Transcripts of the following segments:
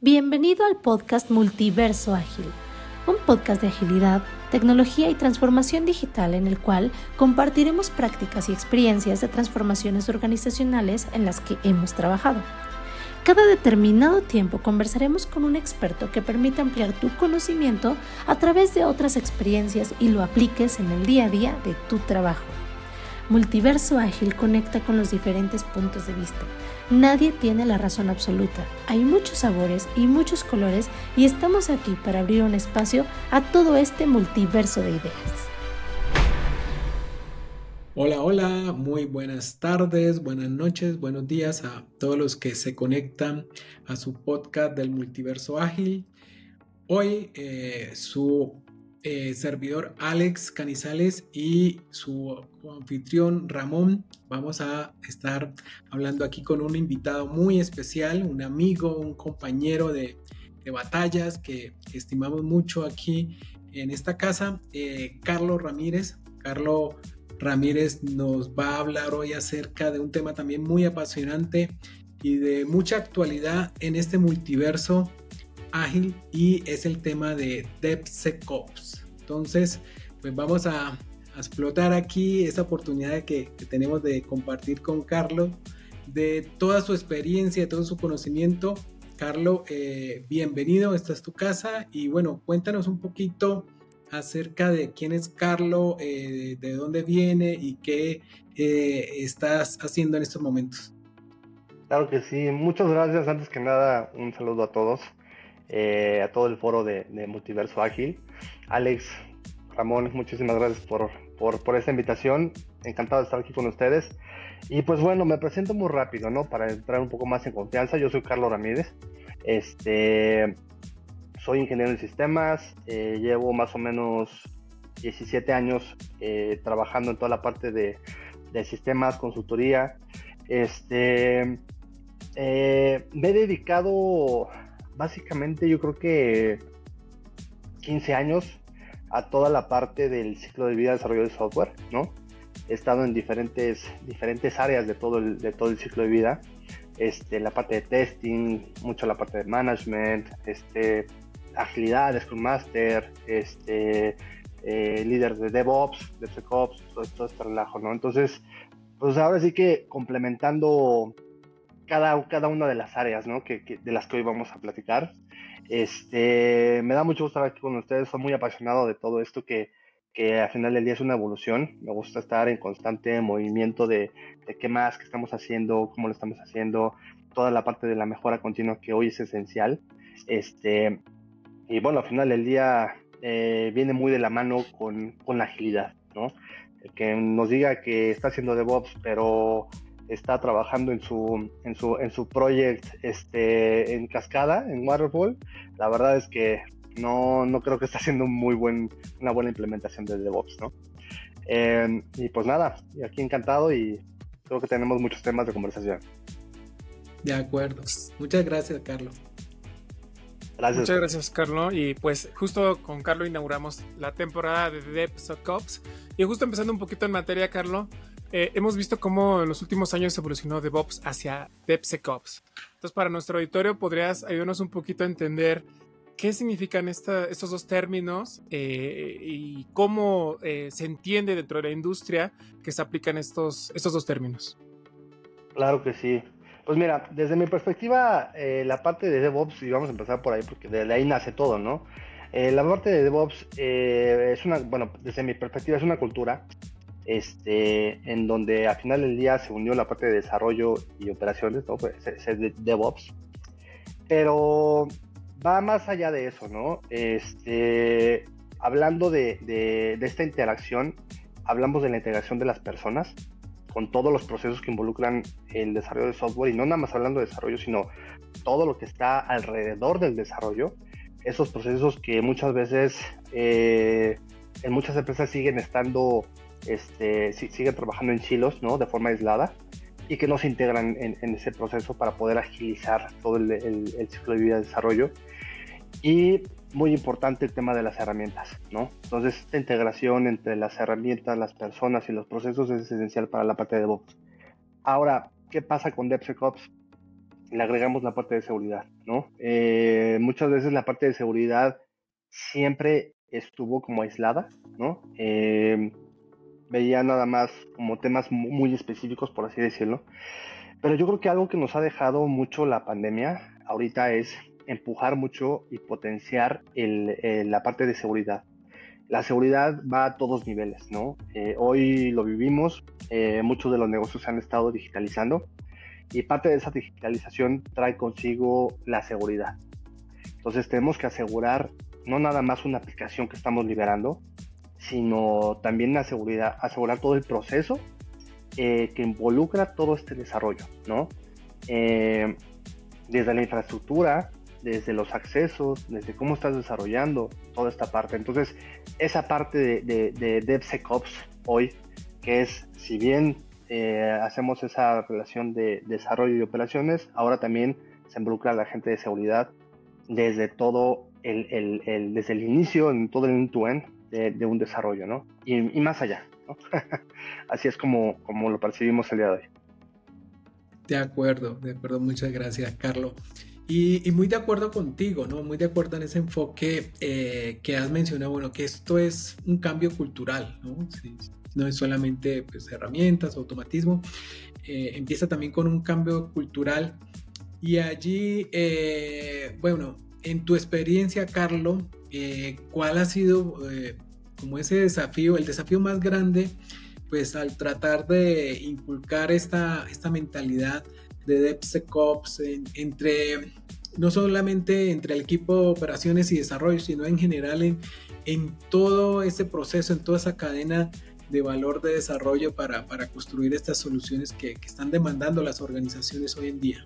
Bienvenido al podcast Multiverso Ágil, un podcast de agilidad, tecnología y transformación digital en el cual compartiremos prácticas y experiencias de transformaciones organizacionales en las que hemos trabajado. Cada determinado tiempo conversaremos con un experto que permita ampliar tu conocimiento a través de otras experiencias y lo apliques en el día a día de tu trabajo. Multiverso Ágil conecta con los diferentes puntos de vista Nadie tiene la razón absoluta. Hay muchos sabores y muchos colores y estamos aquí para abrir un espacio a todo este multiverso de ideas. Hola, hola, muy buenas tardes, buenas noches, buenos días a todos los que se conectan a su podcast del multiverso ágil. Hoy eh, su eh, servidor Alex Canizales y su anfitrión Ramón. Vamos a estar hablando aquí con un invitado muy especial, un amigo, un compañero de, batallas que, estimamos mucho aquí en esta casa, eh, Carlos Ramírez. Carlos Ramírez nos va a hablar hoy acerca de un tema también muy apasionante y de mucha actualidad en este multiverso ágil y es el tema de DevSecOps. Entonces, pues vamos a, explotar aquí esa oportunidad que, tenemos de compartir con Carlos de toda su experiencia, de todo su conocimiento. Carlos, eh, bienvenido, esta es tu casa y bueno, cuéntanos un poquito acerca de quién es Carlos, eh, de dónde viene y qué eh, estás haciendo en estos momentos. Claro que sí, muchas gracias. Antes que nada, un saludo a todos. Eh, a todo el foro de, Multiverso Ágil. Alex, Ramón, muchísimas gracias por, por, esta invitación. Encantado de estar aquí con ustedes. Y pues bueno, me presento muy rápido, ¿no? Para entrar un poco más en confianza. Yo soy Carlos Ramírez. Este, soy ingeniero en sistemas. Eh, llevo más o menos 17 años eh, trabajando en toda la parte de, de sistemas, consultoría. Este, me he dedicado básicamente yo creo que 15 años a toda la parte del ciclo de vida de desarrollo de software, ¿no? He estado en diferentes, diferentes áreas de todo, el, de todo el ciclo de vida. Este, la parte de testing, mucho la parte de management, este, agilidad, Scrum Master, este, eh, líder de DevOps, DevSecOps, todo, todo este relajo, ¿no? Entonces, pues ahora sí que complementando cada, cada una de las áreas ¿no? que, de las que hoy vamos a platicar. Este, me da mucho gusto estar aquí con ustedes, soy muy apasionado de todo esto que, que al final del día es una evolución. Me gusta estar en constante movimiento de, de, qué más que estamos haciendo, cómo lo estamos haciendo, toda la parte de la mejora continua que hoy es esencial. Este, y bueno, al final del día eh, viene muy de la mano con, con la agilidad, ¿no? El que nos diga que está haciendo DevOps, pero está trabajando en su, en su, en su project este, en cascada, en Waterfall, la verdad es que no, no creo que está haciendo muy buen, una buena implementación de DevOps, ¿no? Em, y pues nada, aquí encantado y creo que tenemos muchos temas de conversación. De acuerdo. Muchas gracias, Carlos. Gracias. Muchas gracias, Carlos. Y pues justo con Carlos inauguramos la temporada de DevSecOps. Y justo empezando un poquito en materia, Carlos, eh, hemos visto cómo en los últimos años evolucionó DevOps hacia DevSecOps. Entonces, para nuestro auditorio, ¿podrías ayudarnos un poquito a entender qué significan estos dos términos eh, y cómo eh, se entiende dentro de la industria que se aplican estos, estos dos términos? Claro que sí. Pues mira, desde mi perspectiva, la parte de DevOps, y vamos a empezar por ahí porque de ahí nace todo, ¿no? la parte de DevOps es una, bueno, desde mi perspectiva es una cultura este, en donde al final del día se unió la parte de desarrollo y operaciones, ¿no? Pues, de DevOps. Pero va más allá de eso, ¿no? Este, hablando de, de, esta interacción, hablamos de la integración de las personas con todos los procesos que involucran el desarrollo de software y no nada más hablando de desarrollo, sino todo lo que está alrededor del desarrollo. Esos procesos que muchas veces eh, en muchas empresas siguen estando este, siguen trabajando en silos, ¿no? De forma aislada y que no se integran en, ese proceso para poder agilizar todo el, ciclo de vida de desarrollo. Y muy importante el tema de las herramientas, ¿no? Entonces, esta integración entre las herramientas, las personas y los procesos es esencial para la parte de DevOps. Ahora, ¿qué pasa con DevSecOps? le agregamos la parte de seguridad, ¿no? Eh, muchas veces la parte de seguridad siempre estuvo como aislada, ¿no? Eh, veía nada más como temas muy específicos, por así decirlo. Pero yo creo que algo que nos ha dejado mucho la pandemia ahorita es empujar mucho y potenciar la parte de seguridad. La seguridad va a todos niveles, ¿no? Eh, hoy lo vivimos, eh, muchos de los negocios se han estado digitalizando y parte de esa digitalización trae consigo la seguridad. Entonces tenemos que asegurar no nada más una aplicación que estamos liberando, sino también la seguridad, asegurar todo el proceso eh, que involucra todo este desarrollo, ¿no? Eh, desde la infraestructura, desde los accesos, desde cómo estás desarrollando toda esta parte. Entonces, esa parte de, de, DevSecOps hoy, que es, si bien eh, hacemos esa relación de desarrollo y operaciones, ahora también se involucra la gente de seguridad desde todo el, el, desde el inicio, en todo el end-to-end de, un desarrollo, ¿no? Y, más allá, ¿no? Así es como, como lo percibimos el día de hoy. De acuerdo, de acuerdo, muchas gracias, Carlos. Y, muy de acuerdo contigo, ¿no? Muy de acuerdo en ese enfoque eh, que has mencionado, bueno, que esto es un cambio cultural, ¿no? no es solamente pues, herramientas, automatismo, eh, empieza también con un cambio cultural. Y allí, eh, bueno, en tu experiencia, Carlos, ¿cuál ha sido como ese desafío, el desafío más grande, pues al tratar de inculcar esta, esta mentalidad de DevSecOps entre, no solamente entre el equipo de operaciones y desarrollo, sino en general en, en todo ese proceso, en toda esa cadena de valor de desarrollo para, para construir estas soluciones que, que, están demandando las organizaciones hoy en día?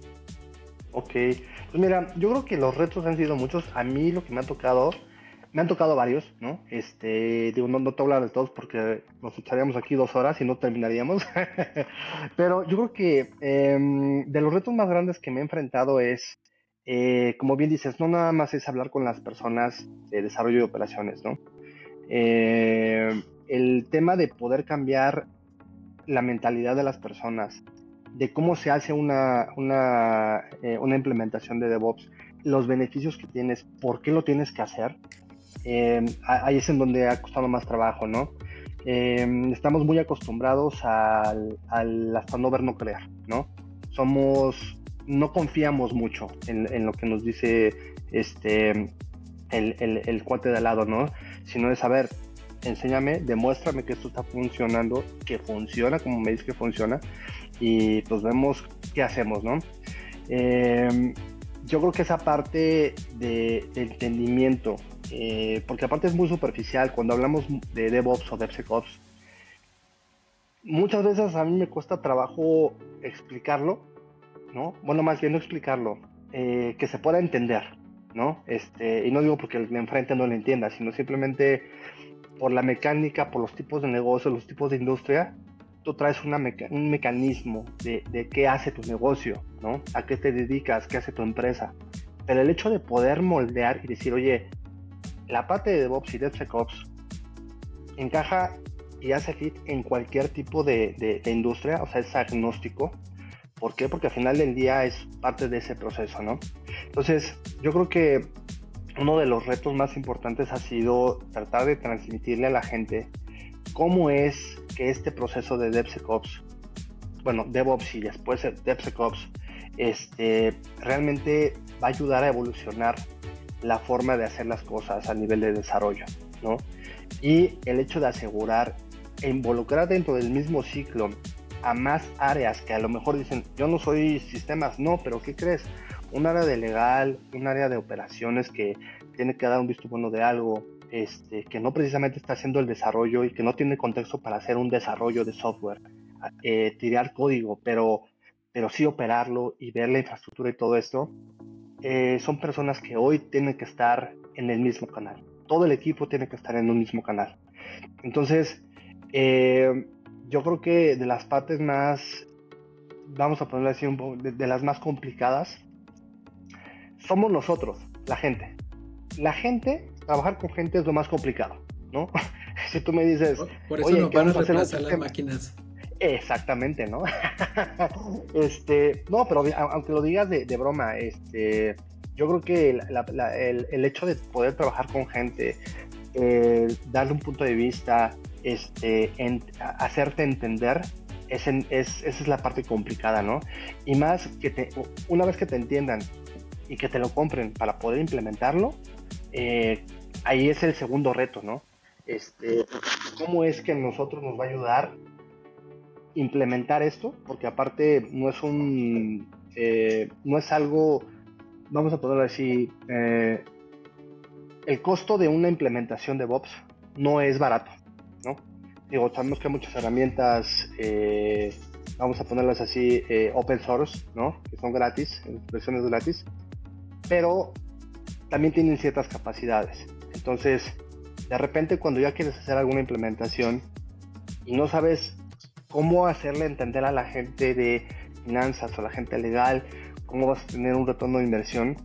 Ok, pues mira, yo creo que los retos han sido muchos. A mí lo que me ha tocado, me han tocado varios, ¿no? Este, digo, no, no te hablar de todos porque nos echaríamos aquí dos horas y no terminaríamos. Pero yo creo que em, de los retos más grandes que me he enfrentado es, eh, como bien dices, no nada más es hablar con las personas de desarrollo de operaciones, ¿no? Eh, el tema de poder cambiar la mentalidad de las personas, de cómo se hace una, una, eh, una implementación de DevOps, los beneficios que tienes, por qué lo tienes que hacer, eh, ahí es en donde ha costado más trabajo, ¿no? Eh, estamos muy acostumbrados al, al, hasta no ver, no creer, ¿no? Somos, no confiamos mucho en, lo que nos dice este, el, el, el, cuate de al lado, ¿no? Sino de saber, enséñame, demuéstrame que esto está funcionando, que funciona como me dices que funciona, y pues vemos qué hacemos, ¿no? Eh, yo creo que esa parte de, entendimiento eh, porque aparte es muy superficial cuando hablamos de DevOps o DevSecOps. Muchas veces a mí me cuesta trabajo explicarlo, ¿no? Bueno, más bien no explicarlo, eh, que se pueda entender, ¿no? Este, y no digo porque el de enfrente no lo entienda, sino simplemente por la mecánica, por los tipos de negocio, los tipos de industria, tú traes una un mecanismo de, de, qué hace tu negocio, ¿no? A qué te dedicas, qué hace tu empresa. Pero el hecho de poder moldear y decir, oye, la parte de DevOps y DevSecOps encaja y hace fit en cualquier tipo de, industria, o sea, es agnóstico. ¿Por qué? Porque al final del día es parte de ese proceso, ¿no? Entonces, yo creo que uno de los retos más importantes ha sido tratar de transmitirle a la gente cómo es que este proceso de DevSecOps, bueno, DevOps y después DevSecOps, este, realmente va a ayudar a evolucionar la forma de hacer las cosas a nivel de desarrollo, ¿no? Y el hecho de asegurar e involucrar dentro del mismo ciclo a más áreas que a lo mejor dicen, yo no soy sistemas, no, pero ¿qué crees? Un área de legal, un área de operaciones que tiene que dar un visto bueno de algo, este, que no precisamente está haciendo el desarrollo y que no tiene contexto para hacer un desarrollo de software, eh, tirar código, pero, pero sí operarlo y ver la infraestructura y todo esto, eh, son personas que hoy tienen que estar en el mismo canal. Todo el equipo tiene que estar en un mismo canal. Entonces, eh, yo creo que de las partes más, vamos a ponerlo así, un poco, de, las más complicadas, somos nosotros, la gente. La gente, trabajar con gente es lo más complicado, ¿no? si tú me dices, por, eso no van a reemplazar las máquinas. Exactamente, ¿no? este, no, pero aunque lo digas de, broma, este, yo creo que el, hecho de poder trabajar con gente, eh, darle un punto de vista, este, hacerte entender, es, esa es la parte complicada, ¿no? Y más que te, una vez que te entiendan y que te lo compren para poder implementarlo, eh, ahí es el segundo reto, ¿no? Este, ¿Cómo es que nosotros nos va a ayudar implementar esto? Porque aparte no es un, eh, no es algo, vamos a ponerlo así, eh, el costo de una implementación de Bobs no es barato, ¿no? Digo, sabemos que hay muchas herramientas, vamos a ponerlas así, open source, ¿no? Que son gratis, versiones gratis, pero también tienen ciertas capacidades. Entonces, de repente cuando ya quieres hacer alguna implementación y no sabes cómo hacerle entender a la gente de finanzas o a la gente legal cómo vas a tener un retorno de inversión,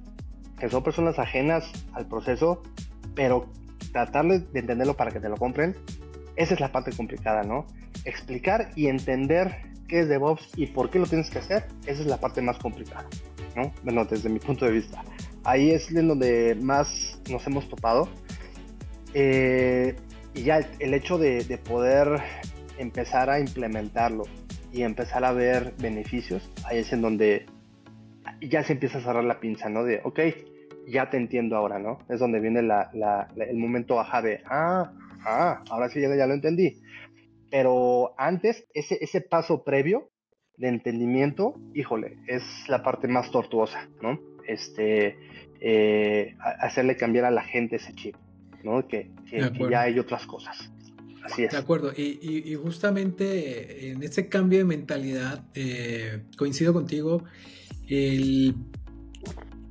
que son personas ajenas al proceso, pero tratar de entenderlo para que te lo compren, esa es la parte complicada, ¿no? Explicar y entender qué es DevOps y por qué lo tienes que hacer, esa es la parte más complicada, ¿no? Bueno, desde mi punto de vista. Ahí es en donde más nos hemos topado eh, y ya el, hecho de, poder empezar a implementarlo y empezar a ver beneficios, ahí es en donde ya se empieza a cerrar la pinza, ¿no? De, ok, ya te entiendo ahora, ¿no? Es donde viene el momento baja de, ah, ah, ahora sí ya, lo entendí. Pero antes, ese paso previo de entendimiento, híjole, es la parte más tortuosa, ¿no? Este, eh, hacerle cambiar a la gente ese chip. Que, ya hay otras cosas. Así es. De acuerdo, y, justamente en ese cambio de mentalidad, eh, coincido contigo, el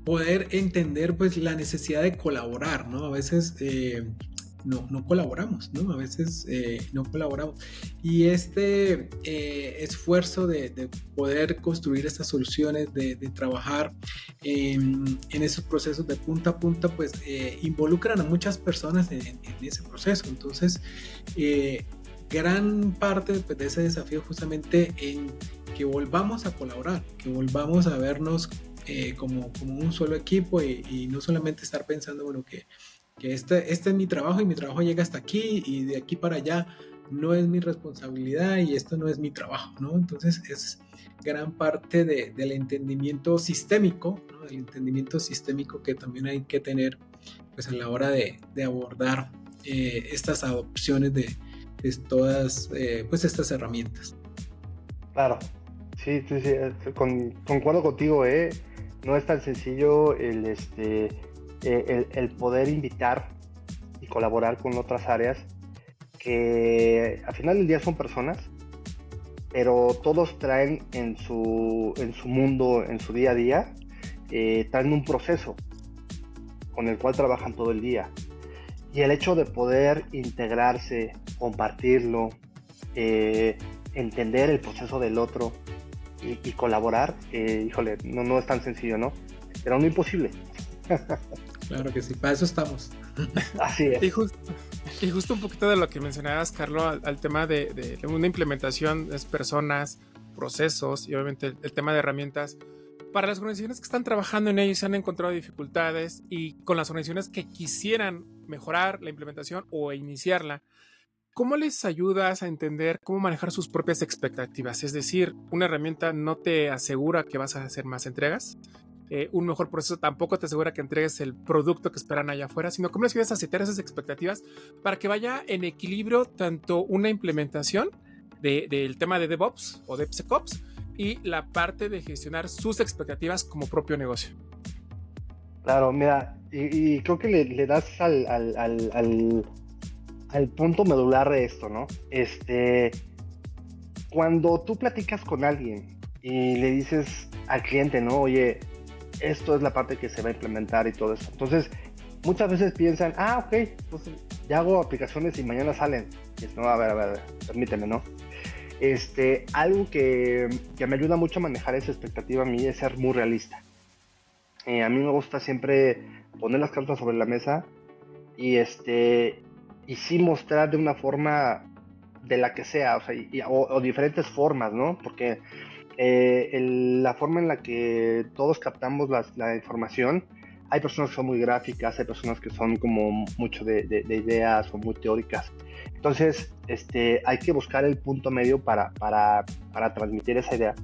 poder entender pues la necesidad de colaborar, ¿no? A veces eh, no, colaboramos, ¿no? A veces eh, no colaboramos. Y este eh, esfuerzo de, poder construir estas soluciones, de, trabajar en, esos procesos de punta a punta, pues eh, involucran a muchas personas en, ese proceso. Entonces, gran parte pues, de ese desafío justamente en que volvamos a colaborar, que volvamos a vernos como, como, un solo equipo y, y, no solamente estar pensando, bueno, que que este, este es mi trabajo y mi trabajo llega hasta aquí y de aquí para allá no es mi responsabilidad y esto no es mi trabajo, ¿no? Entonces es gran parte del entendimiento sistémico, ¿no? El entendimiento sistémico que también hay que tener pues a la hora de, abordar eh, estas adopciones de, todas eh, pues estas herramientas. Claro, sí, sí, sí, con, concuerdo contigo, ¿eh? No es tan sencillo el, este, eh, el, poder invitar y colaborar con otras áreas que al final del día son personas, pero todos traen en su, en su mundo, en su día a día, eh, traen un proceso con el cual trabajan todo el día. Y el hecho de poder integrarse, compartirlo, eh, entender el proceso del otro y, colaborar, híjole, no, no es tan sencillo, ¿no? Pero no imposible. Claro que sí, para eso estamos. Así es. Y, justo un poquito de lo que mencionabas, Carlos, al, tema de, una implementación es personas, procesos y obviamente el, tema de herramientas. Para las organizaciones que están trabajando en ello se han encontrado dificultades y con las organizaciones que quisieran mejorar la implementación o iniciarla, ¿cómo les ayudas a entender cómo manejar sus propias expectativas? Es decir, una herramienta no te asegura que vas a hacer más entregas, eh, un mejor proceso tampoco te asegura que entregues el producto que esperan allá afuera, sino cómo les ayudas a setear esas expectativas para que vaya en equilibrio tanto una implementación del tema de DevOps o DevSecOps y la parte de gestionar sus expectativas como propio negocio. Claro, mira, y, creo que le, das al, al, al, punto medular de esto, ¿no? Este, cuando tú platicas con alguien y le dices al cliente, ¿no? Oye, esto es la parte que se va a implementar y todo eso. Entonces, muchas veces piensan, ah, ok, pues ya hago aplicaciones y mañana salen. Y no, a ver, a ver, permíteme, ¿no? Este, algo que, que, me ayuda mucho a manejar esa expectativa a mí es ser muy realista. Eh, a mí me gusta siempre poner las cartas sobre la mesa y este y sí mostrar de una forma de la que sea, o, sea, o, diferentes formas, ¿no? Porque eh, la forma en la que todos captamos la, información, hay personas que son muy gráficas, hay personas que son como mucho de, ideas o muy teóricas. Entonces, este, hay que buscar el punto medio para, para, para transmitir esa idea.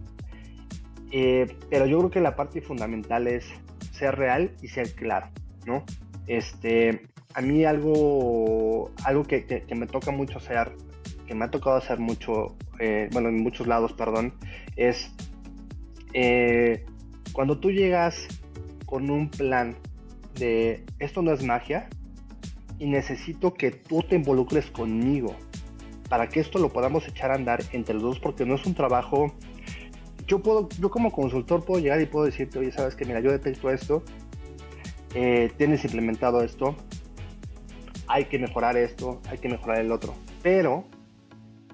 Eh, pero yo creo que la parte fundamental es ser real y ser claro, ¿no? Este, a mí algo, algo que, que, me toca mucho hacer, me ha tocado hacer mucho, eh, bueno, en muchos lados, perdón, es eh, cuando tú llegas con un plan de esto no es magia y necesito que tú te involucres conmigo para que esto lo podamos echar a andar entre los dos porque no es un trabajo yo puedo yo como consultor puedo llegar y puedo decirte oye sabes que mira yo detecto esto eh, tienes implementado esto hay que mejorar esto, hay que mejorar el otro. Pero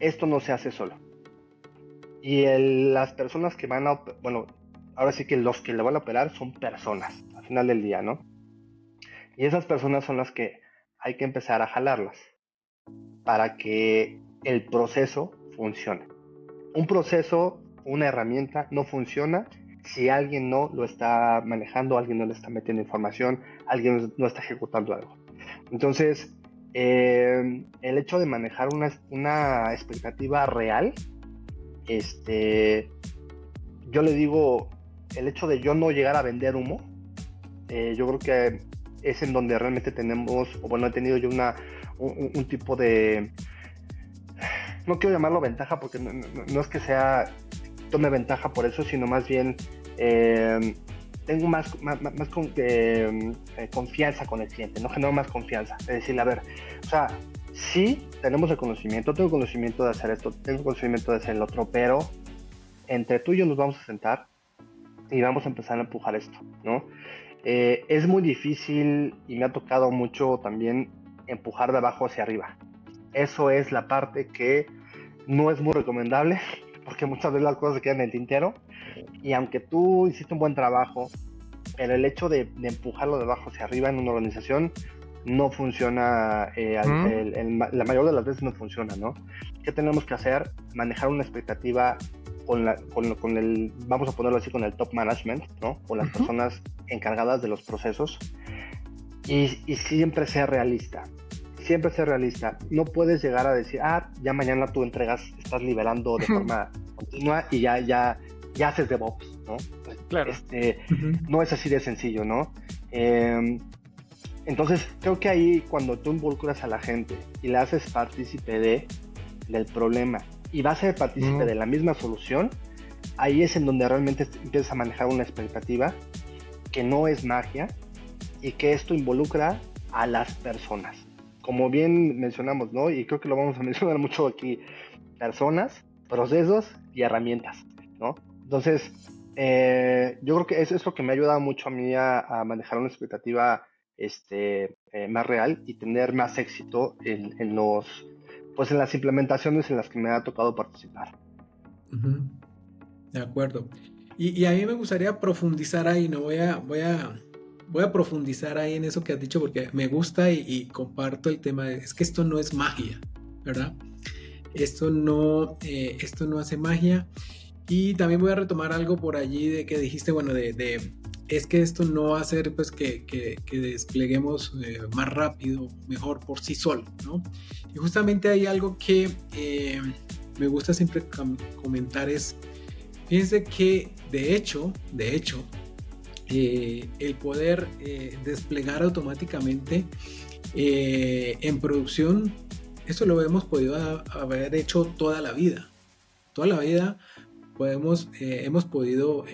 esto no se hace solo. Y las personas que van a, bueno, ahora sí que los que le van a operar son personas, al final del día, ¿no? Y esas personas son las que hay que empezar a jalarlas para que el proceso funcione. Un proceso, una herramienta no funciona si alguien no lo está manejando, alguien no le está metiendo información, alguien no está ejecutando algo. Entonces, eh, el hecho de manejar una, expectativa real, este, yo le digo, el hecho de yo no llegar a vender humo, eh, yo creo que es en donde realmente tenemos, o bueno, he tenido yo una, un, tipo de, no quiero llamarlo ventaja porque no, es que sea, tome ventaja por eso, sino más bien eh, tengo más, más, eh, eh, confianza con el cliente, no genero más confianza. Es decir, a ver, o sea, sí tenemos el conocimiento, tengo conocimiento de hacer esto, tengo conocimiento de hacer el otro, pero entre tú y yo nos vamos a sentar y vamos a empezar a empujar esto, ¿no? Eh, es muy difícil y me ha tocado mucho también empujar de abajo hacia arriba. Eso es la parte que no es muy recomendable porque muchas veces las cosas se quedan en el tintero y aunque tú hiciste un buen trabajo, pero el hecho de, empujarlo de abajo hacia arriba en una organización no funciona, eh, la mayor de las veces no funciona, ¿no? ¿Qué tenemos que hacer? Manejar una expectativa con, la, con, el, vamos a ponerlo así, con el top management, ¿no? Con las personas encargadas de los procesos y, y siempre ser realista siempre ser realista. No puedes llegar a decir, ah, ya mañana tú entregas, estás liberando de forma continua y ya, ya, ya haces DevOps, ¿no? Claro. Este, No es así de sencillo, ¿no? Em, entonces, creo que ahí cuando tú involucras a la gente y le haces partícipe de, del problema y va a ser partícipe de la misma solución, ahí es en donde realmente empiezas a manejar una expectativa que no es magia y que esto involucra a las personas como bien mencionamos, ¿no? Y creo que lo vamos a mencionar mucho aquí, personas, procesos y herramientas, ¿no? Entonces, eh, yo creo que eso es lo que me ha ayudado mucho a mí a, manejar una expectativa este, eh, más real y tener más éxito en, los, pues en las implementaciones en las que me ha tocado participar. De acuerdo. Y, y, a mí me gustaría profundizar ahí, no voy a, voy a voy a profundizar ahí en eso que has dicho porque me gusta y, comparto el tema. De, es que esto no es magia, ¿verdad? Esto no, eh, esto no hace magia. Y también voy a retomar algo por allí de que dijiste, bueno, de, es que esto no va a hacer pues que, que, despleguemos eh, más rápido, mejor por sí solo, ¿no? Y justamente hay algo que eh, me gusta siempre comentar es, fíjense que de hecho, de hecho, eh, el poder eh, desplegar automáticamente eh, en producción, eso lo hemos podido haber hecho toda la vida. Toda la vida podemos, hemos podido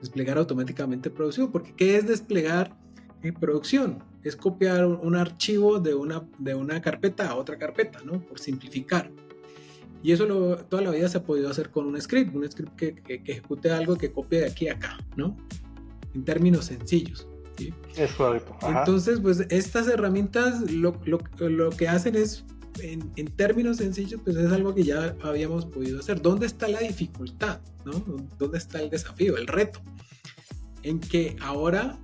desplegar automáticamente en producción, porque ¿qué es desplegar en producción? Es copiar un archivo de una, de una carpeta a otra carpeta, ¿no? Por simplificar. Y eso toda la vida se ha podido hacer con un script, un script que, que, que ejecute algo que copie de aquí a acá, ¿no? En términos sencillos. Es correcto. Entonces, pues estas herramientas lo, que hacen es, en, términos sencillos, pues es algo que ya habíamos podido hacer. ¿Dónde está la dificultad? ¿no? ¿Dónde está el desafío, el reto? En que ahora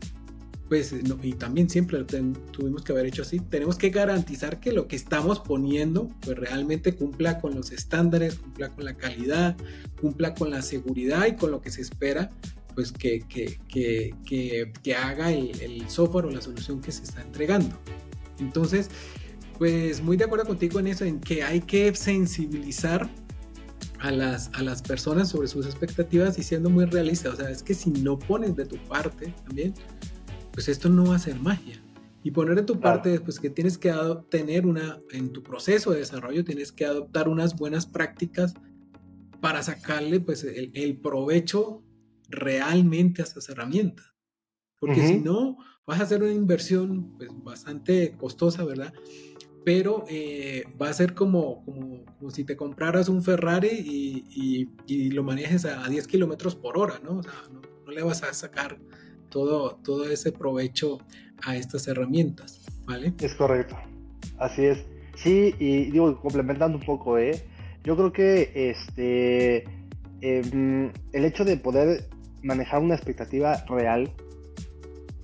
pues, y también siempre lo tuvimos que haber hecho así, tenemos que garantizar que lo que estamos poniendo, pues realmente cumpla con los estándares, cumpla con la calidad, cumpla con la seguridad y con lo que se espera, pues que, que, que, que haga el, el, software o la solución que se está entregando. Entonces, pues muy de acuerdo contigo en eso, en que hay que sensibilizar a las, a las personas sobre sus expectativas y siendo muy realista. O sea, es que si no pones de tu parte también, pues esto no va a ser magia. Y poner de tu parte es pues, que tienes que tener una, en tu proceso de desarrollo, tienes que adoptar unas buenas prácticas para sacarle pues el, el provecho realmente a estas herramientas. Porque si no, vas a hacer una inversión pues, bastante costosa, ¿verdad? Pero eh, va a ser como, como, como, si te compraras un Ferrari y, y, lo manejes a 10 kilómetros por hora, ¿no? O sea, no, no le vas a sacar todo, todo ese provecho a estas herramientas, ¿vale? Es correcto, así es. Sí, y digo, complementando un poco, ¿eh? Yo creo que este, em, el hecho de poder manejar una expectativa real,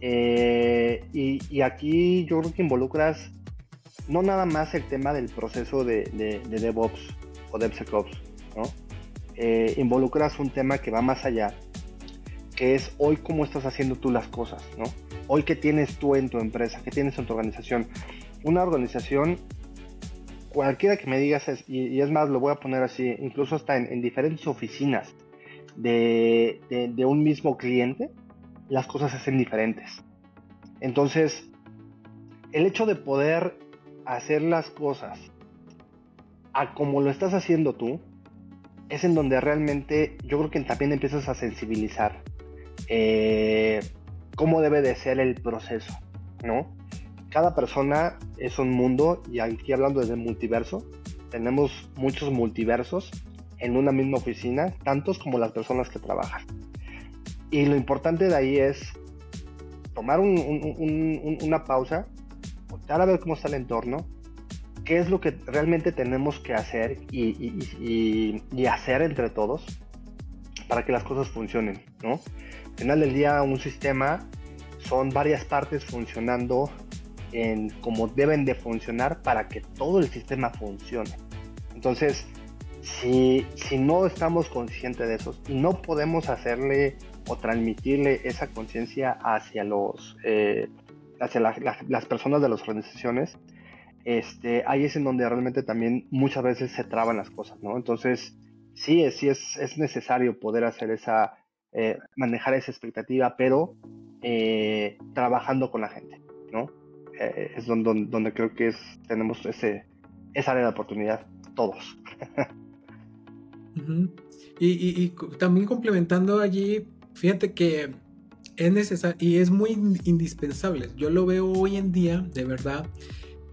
eh, y, aquí yo creo que involucras no nada más el tema del proceso de, DevOps o DevSecOps, ¿no? Eh, involucras un tema que va más allá, que es hoy cómo estás haciendo tú las cosas, ¿no? Hoy qué tienes tú en tu empresa, qué tienes en tu organización. Una organización, cualquiera que me digas, y, es más, lo voy a poner así, incluso hasta en, diferentes oficinas de, un mismo cliente, las cosas se hacen diferentes. Entonces, el hecho de poder hacer las cosas a como lo estás haciendo tú, es en donde realmente yo creo que también empiezas a sensibilizar eh, cómo debe de ser el proceso, ¿no? Cada persona es un mundo y aquí hablando desde multiverso, tenemos muchos multiversos en una misma oficina, tantos como las personas que trabajan. Y lo importante de ahí es tomar una pausa, voltar a ver cómo está el entorno, qué es lo que realmente tenemos que hacer y, hacer entre todos para que las cosas funcionen, ¿no? Al final del día, un sistema son varias partes funcionando en como deben de funcionar para que todo el sistema funcione. Entonces, si, si no estamos conscientes de eso no podemos hacerle o transmitirle esa conciencia hacia los eh, hacia las personas de las organizaciones, este, ahí es en donde realmente también muchas veces se traban las cosas, ¿no? Entonces, sí, sí es, es necesario poder hacer esa, eh, manejar esa expectativa, pero eh, trabajando con la gente, ¿no? Es donde, donde, creo que es, tenemos ese, esa área de oportunidad, todos. y, también complementando allí, fíjate que es necesario y es muy indispensable. Yo lo veo hoy en día, de verdad,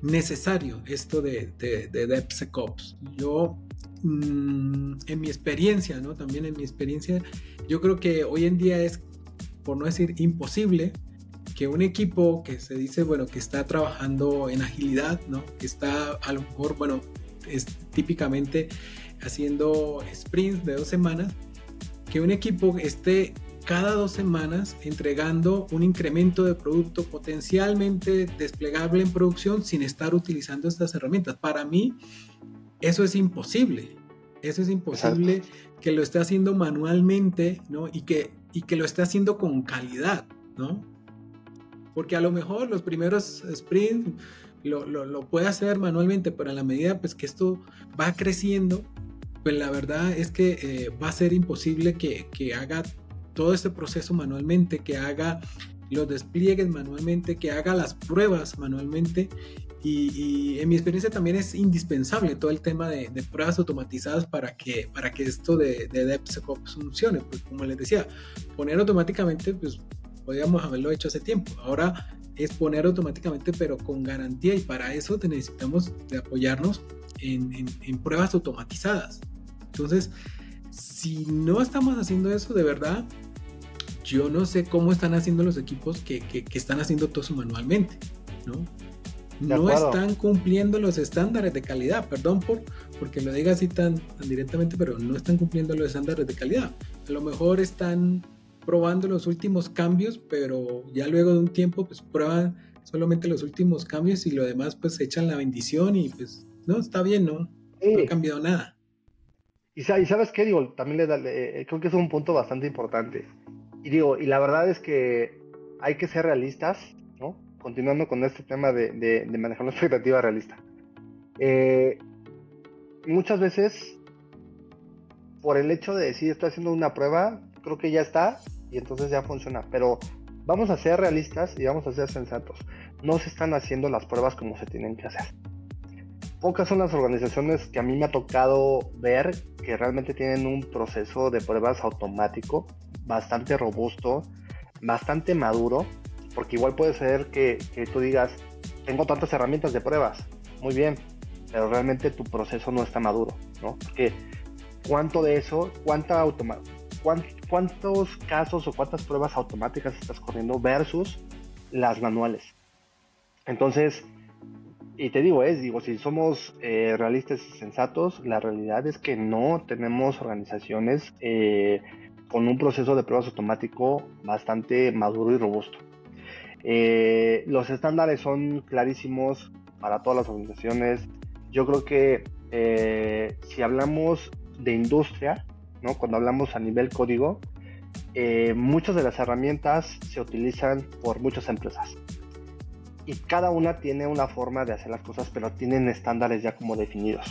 necesario esto de, de, de DevSecOps. Yo Mm, en mi experiencia, ¿no? También en mi experiencia, yo creo que hoy en día es, por no decir imposible, que un equipo que se dice, bueno, que está trabajando en agilidad, ¿no? Que está a lo mejor, bueno, es típicamente haciendo sprints de dos semanas, que un equipo esté cada dos semanas entregando un incremento de producto potencialmente desplegable en producción sin estar utilizando estas herramientas. Para mí, eso es imposible. Eso es imposible que lo esté haciendo manualmente, ¿no? Y que, y que lo esté haciendo con calidad, ¿no? Porque a lo mejor los primeros sprints lo, lo, puede hacer manualmente, pero a la medida pues, que esto va creciendo, pues la verdad es que eh, va a ser imposible que, que haga todo este proceso manualmente, que haga los despliegues manualmente, que haga las pruebas manualmente y, en mi experiencia también es indispensable todo el tema de, pruebas automatizadas para que, para que esto de, de DevSecOps funcione. Pues como les decía, poner automáticamente, pues podríamos haberlo hecho hace tiempo. Ahora es poner automáticamente, pero con garantía. Y para eso necesitamos de apoyarnos en, en, pruebas automatizadas. Entonces, si no estamos haciendo eso de verdad, yo no sé cómo están haciendo los equipos que, que, que están haciendo todo eso manualmente, ¿no? no están cumpliendo los estándares de calidad. Perdón por porque lo diga así tan, directamente, pero no están cumpliendo los estándares de calidad. A lo mejor están probando los últimos cambios, pero ya luego de un tiempo pues prueban solamente los últimos cambios y lo demás pues echan la bendición y pues no, está bien, ¿no? No ha cambiado nada. Y, sabes qué, digo, también le, da, eh, creo que es un punto bastante importante. Y digo, y la verdad es que hay que ser realistas, ¿no? Continuando con este tema de, de, manejar una expectativa realista. Eh, muchas veces, por el hecho de decir estoy haciendo una prueba, creo que ya está y entonces ya funciona. Pero vamos a ser realistas y vamos a ser sensatos. No se están haciendo las pruebas como se tienen que hacer. Pocas son las organizaciones que a mí me ha tocado ver que realmente tienen un proceso de pruebas automático bastante robusto, bastante maduro, porque igual puede ser que, tú digas, tengo tantas herramientas de pruebas, muy bien, pero realmente tu proceso no está maduro, ¿no? Porque cuánto de eso, cuánta automa cuántos casos o cuántas pruebas automáticas estás corriendo versus las manuales. Entonces, y te digo, es, digo, si somos eh, realistas y sensatos, la realidad es que no tenemos organizaciones eh, con un proceso de pruebas automático bastante maduro y robusto. Eh, los estándares son clarísimos para todas las organizaciones. Yo creo que si hablamos de industria, ¿no? cuando hablamos a nivel código, muchas de las herramientas se utilizan por muchas empresas y cada una tiene una forma de hacer las cosas, pero tienen estándares ya como definidos.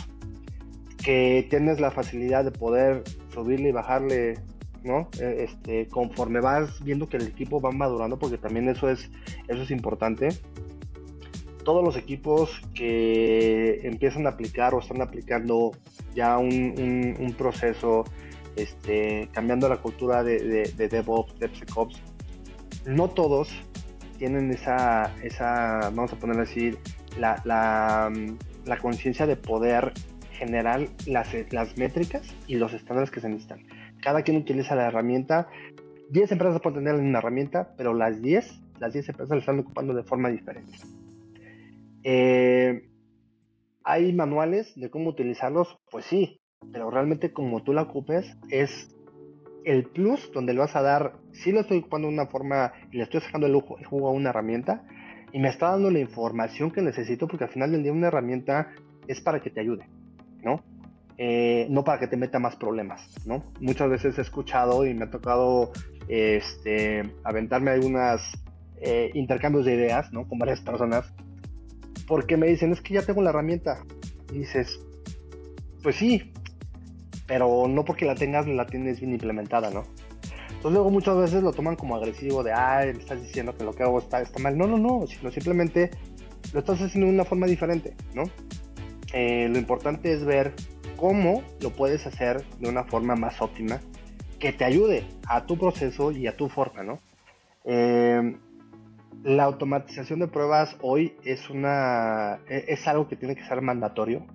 Que tienes la facilidad de poder subirle y bajarle, ¿no? E, este, conforme vas viendo que el equipo va madurando, porque también eso es, eso es importante. Todos los equipos que empiezan a aplicar o están aplicando ya un, un, proceso, este, cambiando la cultura de, de, de DevOps, DevSecOps, no todos tienen esa, esa vamos a poner así, la, la, la conciencia de poder generar las, las métricas y los estándares que se necesitan. Cada quien utiliza la herramienta. 10 empresas pueden tener una herramienta, pero las 10, las 10 empresas la están ocupando de forma diferente. Eh, ¿Hay manuales de cómo utilizarlos? Pues sí, pero realmente como tú la ocupes es el plus donde le vas a dar, si lo estoy ocupando de una forma y le estoy sacando el, jugo a una herramienta y me está dando la información que necesito porque al final del día una herramienta es para que te ayude, ¿no? Eh, no para que te meta más problemas, ¿no? Muchas veces he escuchado y me ha tocado este, aventarme algunos eh, intercambios de ideas, ¿no? Con varias personas, porque me dicen, es que ya tengo la herramienta. Y dices, pues sí, pero no porque la tengas la tienes bien implementada, ¿no? Entonces luego muchas veces lo toman como agresivo de, ay, me estás diciendo que lo que hago está, mal. No, no, no, sino simplemente lo estás haciendo de una forma diferente, ¿no? Eh, lo importante es ver cómo lo puedes hacer de una forma más óptima que te ayude a tu proceso y a tu forma, ¿no? Eh, la automatización de pruebas hoy es una e, es algo que tiene que ser mandatorio.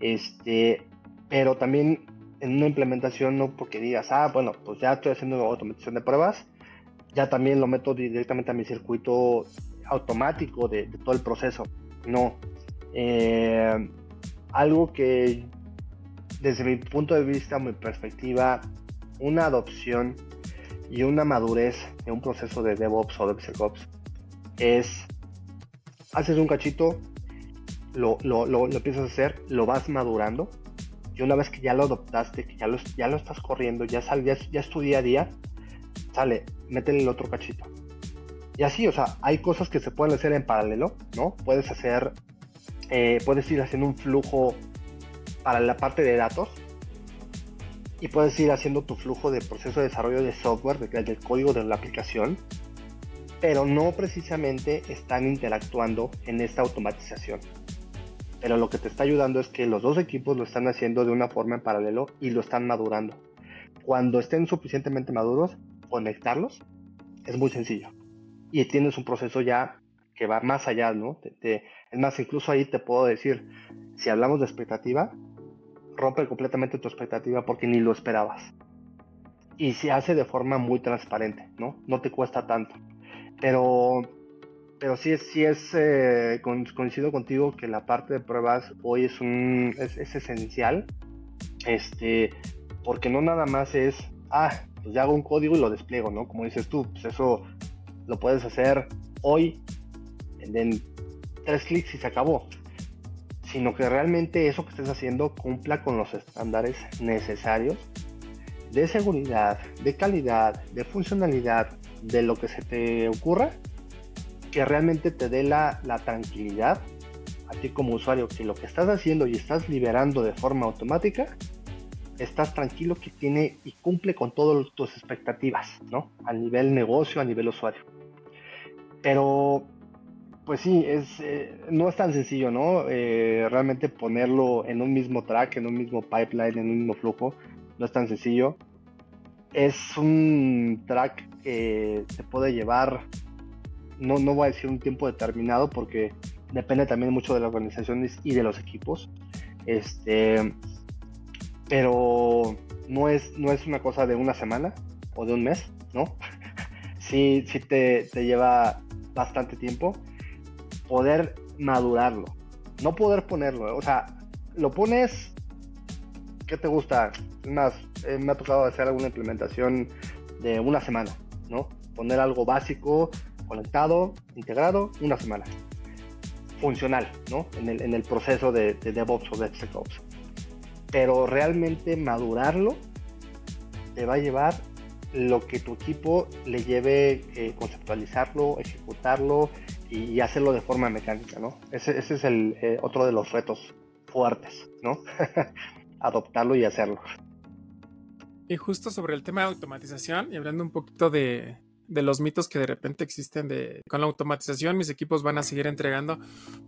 Este, pero también en una implementación no porque digas, ah, bueno, pues ya estoy haciendo automatización de pruebas, ya también lo meto directamente a mi circuito automático de, todo el proceso. No. Eh, algo que desde mi punto de vista, mi perspectiva, una adopción y una madurez de un proceso de DevOps o DevSecOps es, haces un cachito, lo, lo, lo, lo empiezas a hacer, lo vas madurando y una vez que ya lo adoptaste, que ya lo, ya lo estás corriendo, ya, sal, ya, es tu día a día, sale, métele el otro cachito. Y así, o sea, hay cosas que se pueden hacer en paralelo, ¿no? Puedes hacer, eh, puedes ir haciendo un flujo para la parte de datos y puedes ir haciendo tu flujo de proceso de desarrollo de software, del código de la aplicación, pero no precisamente están interactuando en esta automatización pero lo que te está ayudando es que los dos equipos lo están haciendo de una forma en paralelo y lo están madurando. Cuando estén suficientemente maduros, conectarlos es muy sencillo. Y tienes un proceso ya que va más allá, ¿no? es más, incluso ahí te puedo decir, si hablamos de expectativa, rompe completamente tu expectativa porque ni lo esperabas. Y se hace de forma muy transparente, ¿no? No te cuesta tanto. Pero pero sí es, sí es eh, coincido contigo que la parte de pruebas hoy es, un, es, esencial, este, porque no nada más es, ah, pues ya hago un código y lo despliego, ¿no? Como dices tú, pues eso lo puedes hacer hoy en, tres clics y se acabó. Sino que realmente eso que estés haciendo cumpla con los estándares necesarios de seguridad, de calidad, de funcionalidad, de lo que se te ocurra, que realmente te dé la, la tranquilidad a ti como usuario que lo que estás haciendo y estás liberando de forma automática, estás tranquilo que tiene y cumple con todas tus expectativas, ¿no? A nivel negocio, a nivel usuario. Pero, pues sí, es, eh, no es tan sencillo, ¿no? Eh, realmente ponerlo en un mismo track, en un mismo pipeline, en un mismo flujo, no es tan sencillo. Es un track que te puede llevar, no, no voy a decir un tiempo determinado porque depende también mucho de las organizaciones y de los equipos. Este, pero no es, no es una cosa de una semana o de un mes, ¿no? sí, sí te, te lleva bastante tiempo poder madurarlo. No poder ponerlo, o sea, lo pones, ¿qué te gusta? Más, eh, me ha tocado hacer alguna implementación de una semana, ¿no? Poner algo básico, conectado, integrado, una semana. Funcional, ¿no? En el, en el proceso de, de DevOps o DevSecOps pero realmente madurarlo te va a llevar lo que tu equipo le lleve eh, conceptualizarlo, ejecutarlo y, hacerlo de forma mecánica, ¿no? Ese, es el eh, otro de los retos fuertes, ¿no? Adoptarlo y hacerlo. Y justo sobre el tema de automatización y hablando un poquito de, de los mitos que de repente existen de con la automatización, mis equipos van a seguir entregando.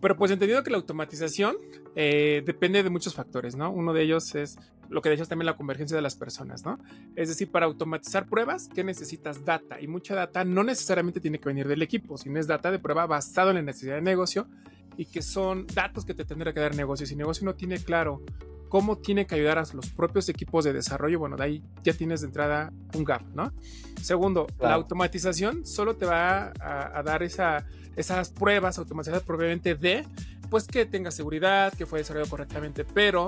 Pero pues entendido que la automatización eh, depende de muchos factores, ¿no? Uno de ellos es lo que decías también la convergencia de las personas, ¿no? Es decir, para automatizar pruebas, ¿qué necesitas? Data. Y mucha data no necesariamente tiene que venir del equipo, sino es data de prueba basado en la necesidad de negocio y que son datos que te tendrá que dar negocio. Si negocio no tiene claro cómo tiene que ayudar a los propios equipos de desarrollo, bueno, de ahí ya tienes de entrada un gap, ¿no? Segundo, la automatización solo te va a, dar esa, esas pruebas automatizadas probablemente de, pues que tenga seguridad, que fue desarrollado correctamente, pero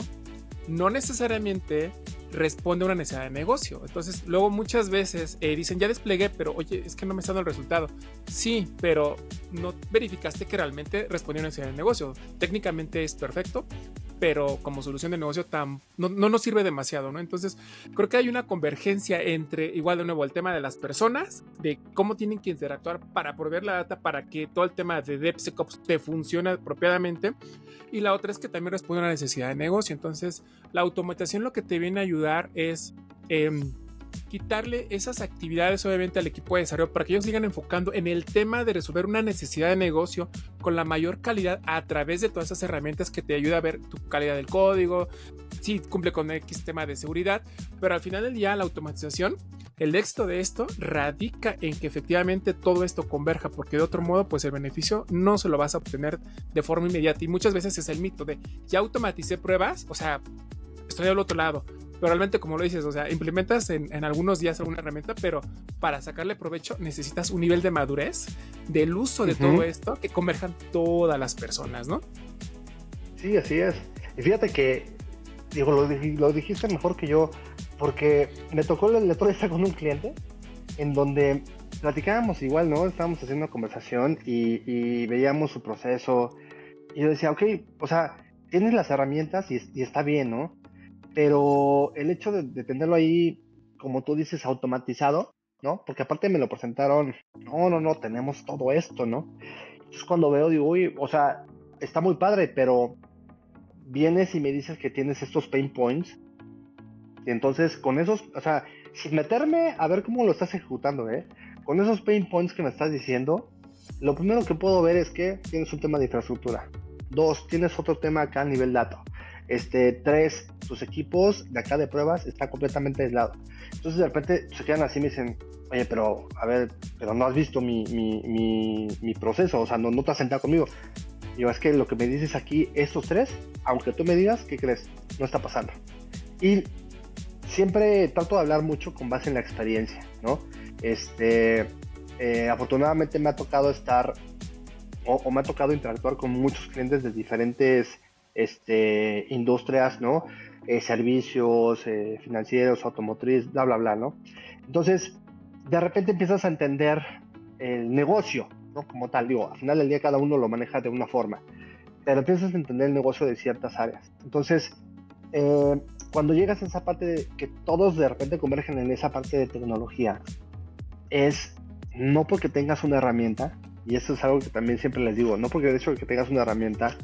no necesariamente responde a una necesidad de negocio. Entonces, luego muchas veces eh, dicen, ya desplegué, pero oye, es que no me está dando el resultado. Sí, pero no verificaste que realmente respondió a una necesidad de negocio. Técnicamente es perfecto, pero como solución de negocio no, no, nos sirve demasiado, ¿no? Entonces, creo que hay una convergencia entre, igual de nuevo, el tema de las personas, de cómo tienen que interactuar para proveer la data para que todo el tema de DevSecOps te funcione apropiadamente, y la otra es que también responde a una necesidad de negocio. Entonces, la automatización lo que te viene a ayudar es... Em, quitarle esas actividades obviamente al equipo de desarrollo para que ellos sigan enfocando en el tema de resolver una necesidad de negocio con la mayor calidad a través de todas esas herramientas que te ayuda a ver tu calidad del código, si cumple con X tema de seguridad, pero al final del día la automatización, el éxito de esto radica en que efectivamente todo esto converja, porque de otro modo pues el beneficio no se lo vas a obtener de forma inmediata y muchas veces es el mito de ya automaticé pruebas, o sea, estoy al otro lado, pero realmente, como lo dices, o sea, implementas en, algunos días alguna herramienta, pero para sacarle provecho necesitas un nivel de madurez del uso de todo esto que converjan todas las personas, ¿no? Sí, así es. Y fíjate que, digo, lo, dijiste mejor que yo, porque me tocó otro día con un cliente en donde platicábamos igual, ¿no? Estábamos haciendo una conversación y, veíamos su proceso. Y yo decía, ok, o sea, tienes las herramientas y, y está bien, ¿no? Pero el hecho de, tenerlo ahí, como tú dices, automatizado, ¿no? Porque aparte me lo presentaron, no, no, no, tenemos todo esto, ¿no? Entonces cuando veo, digo, uy, o sea, está muy padre, pero vienes y me dices que tienes estos pain points. Y entonces con esos, o sea, sin meterme a ver cómo lo estás ejecutando, ¿eh? Con esos pain points que me estás diciendo, lo primero que puedo ver es que tienes un tema de infraestructura. Dos, tienes otro tema acá a nivel dato. Este, tres, tus equipos de acá de pruebas están completamente aislados. Entonces de repente se quedan así y me dicen, oye, pero a ver, pero no has visto mi, mi, mi, proceso, o sea, no, no te has sentado conmigo. Y yo, es que lo que me dices aquí, estos tres, aunque tú me digas, ¿qué crees? No está pasando. Y siempre trato de hablar mucho con base en la experiencia, ¿no? Este, eh, afortunadamente me ha tocado estar o, me ha tocado interactuar con muchos clientes de diferentes este, industrias, ¿no? eh, servicios eh, financieros, automotriz, bla, bla, bla, ¿no? Entonces, de repente empiezas a entender el negocio, ¿no? Como tal, digo, al final del día cada uno lo maneja de una forma, pero empiezas a entender el negocio de ciertas áreas. Entonces, eh, cuando llegas a esa parte de que todos de repente convergen en esa parte de tecnología, es no porque tengas una herramienta, y eso es algo que también siempre les digo, no porque de hecho que tengas una herramienta,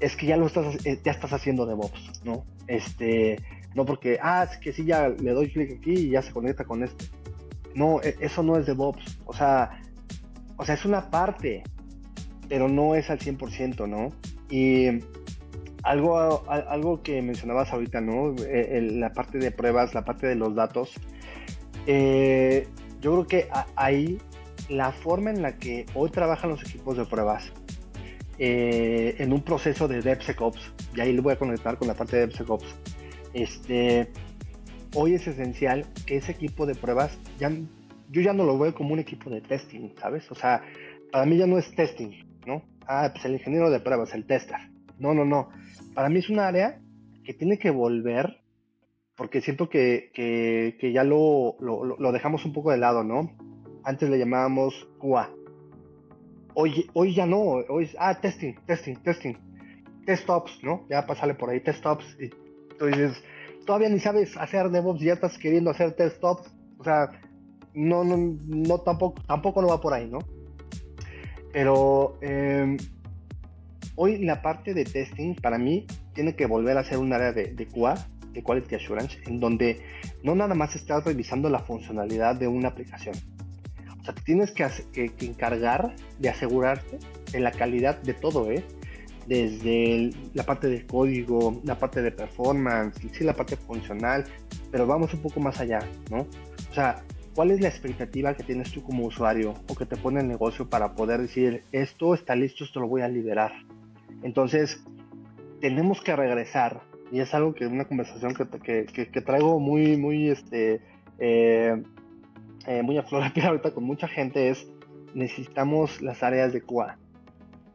es que ya lo estás, eh, ya estás haciendo DevOps, ¿no? Este, no porque, ah, es que sí, ya le doy clic aquí y ya se conecta con este. No, e, eso no es DevOps. O sea, o sea, es una parte, pero no es al 100%, ¿no? Y algo, algo que mencionabas ahorita, ¿no? E, la parte de pruebas, la parte de los datos. Eh, yo creo que ahí la forma en la que hoy trabajan los equipos de pruebas eh, en un proceso de DevSecOps, y ahí lo voy a conectar con la parte de DevSecOps, este, hoy es esencial que ese equipo de pruebas, ya, yo ya no lo veo como un equipo de testing, ¿sabes? O sea, para mí ya no es testing, ¿no? Ah, pues el ingeniero de pruebas, el tester. No, no, no. Para mí es un área que tiene que volver, porque siento que, que, ya lo, lo, lo, dejamos un poco de lado, ¿no? Antes le llamábamos QA. Hoy, hoy ya no, hoy ah, testing, testing, testing. Test ops, ¿no? Ya pasale por ahí, test ops. Y tú dices, todavía ni sabes hacer DevOps ya estás queriendo hacer test ops. O sea, no, no, no tampoco, tampoco no va por ahí, ¿no? Pero em, hoy la parte de testing para mí tiene que volver a ser un área de, de QA, de Quality Assurance, en donde no nada más estás revisando la funcionalidad de una aplicación. Sea, tienes que, que, que encargar de asegurarte de la calidad de todo, ¿eh? desde la parte de código, la parte de performance, sí, la parte funcional, pero vamos un poco más allá, ¿no? O sea, ¿cuál es la expectativa que tienes tú como usuario o que te pone el negocio para poder decir, esto está listo, esto lo voy a liberar? Entonces, tenemos que regresar, y es algo que una conversación que, que, traigo muy, muy, este, eh, eh, muy a ahorita con mucha gente, es necesitamos las áreas de QA.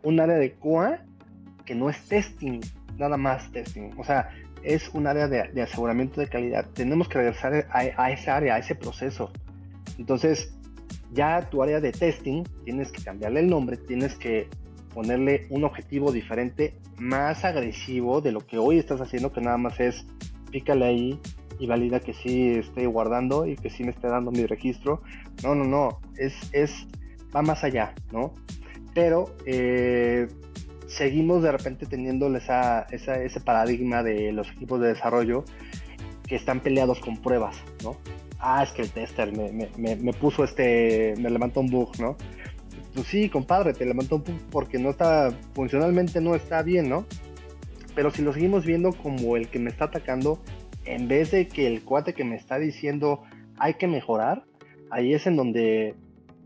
Un área de QA que no es testing, nada más testing. O sea, es un área de, aseguramiento de calidad. Tenemos que regresar a, esa área, a ese proceso. Entonces, ya tu área de testing, tienes que cambiarle el nombre, tienes que ponerle un objetivo diferente, más agresivo de lo que hoy estás haciendo, que nada más es pícale ahí y valida que sí esté guardando y que sí me esté dando mi registro. No, no, no, es, es va más allá, ¿no? Pero eh, seguimos de repente teniendo esa, ese paradigma de los equipos de desarrollo que están peleados con pruebas, ¿no? Ah, es que el tester me, puso este, me levantó un bug, ¿no? Pues sí, compadre, te levantó un bug porque no está, funcionalmente no está bien, ¿no? Pero si lo seguimos viendo como el que me está atacando, en vez de que el cuate que me está diciendo hay que mejorar, ahí es en donde,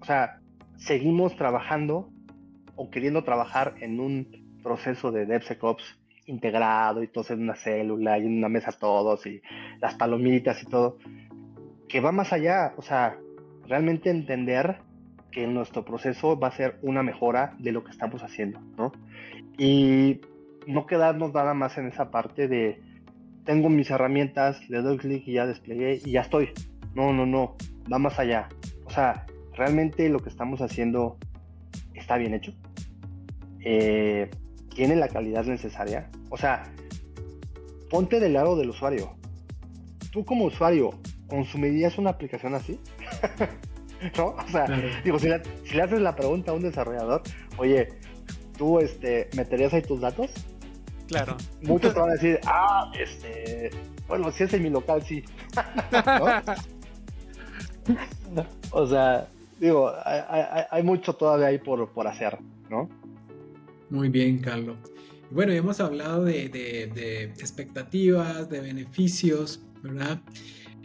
o sea, seguimos trabajando o queriendo trabajar en un proceso de DevSecOps integrado y todo en una célula y en una mesa todos y las palomitas y todo, que va más allá, o sea, realmente entender que nuestro proceso va a ser una mejora de lo que estamos haciendo, ¿no? Y no quedarnos nada más en esa parte de tengo mis herramientas, le doy clic y ya desplegué y ya estoy. No, no, no, va más allá. O sea, realmente lo que estamos haciendo está bien hecho. Eh, tiene la calidad necesaria. O sea, ponte del lado del usuario. Tú como usuario, ¿consumirías una aplicación así? ¿No? O sea, digo, si le, haces la pregunta a un desarrollador, oye, ¿tú este, meterías ahí tus datos? Claro. Muchos te van a decir, ah, este, bueno, si es en mi local, sí. o sea, digo, hay, mucho todavía ahí por, por hacer, ¿no? Muy bien, Carlos. Bueno, hemos hablado de, expectativas, de beneficios, ¿verdad?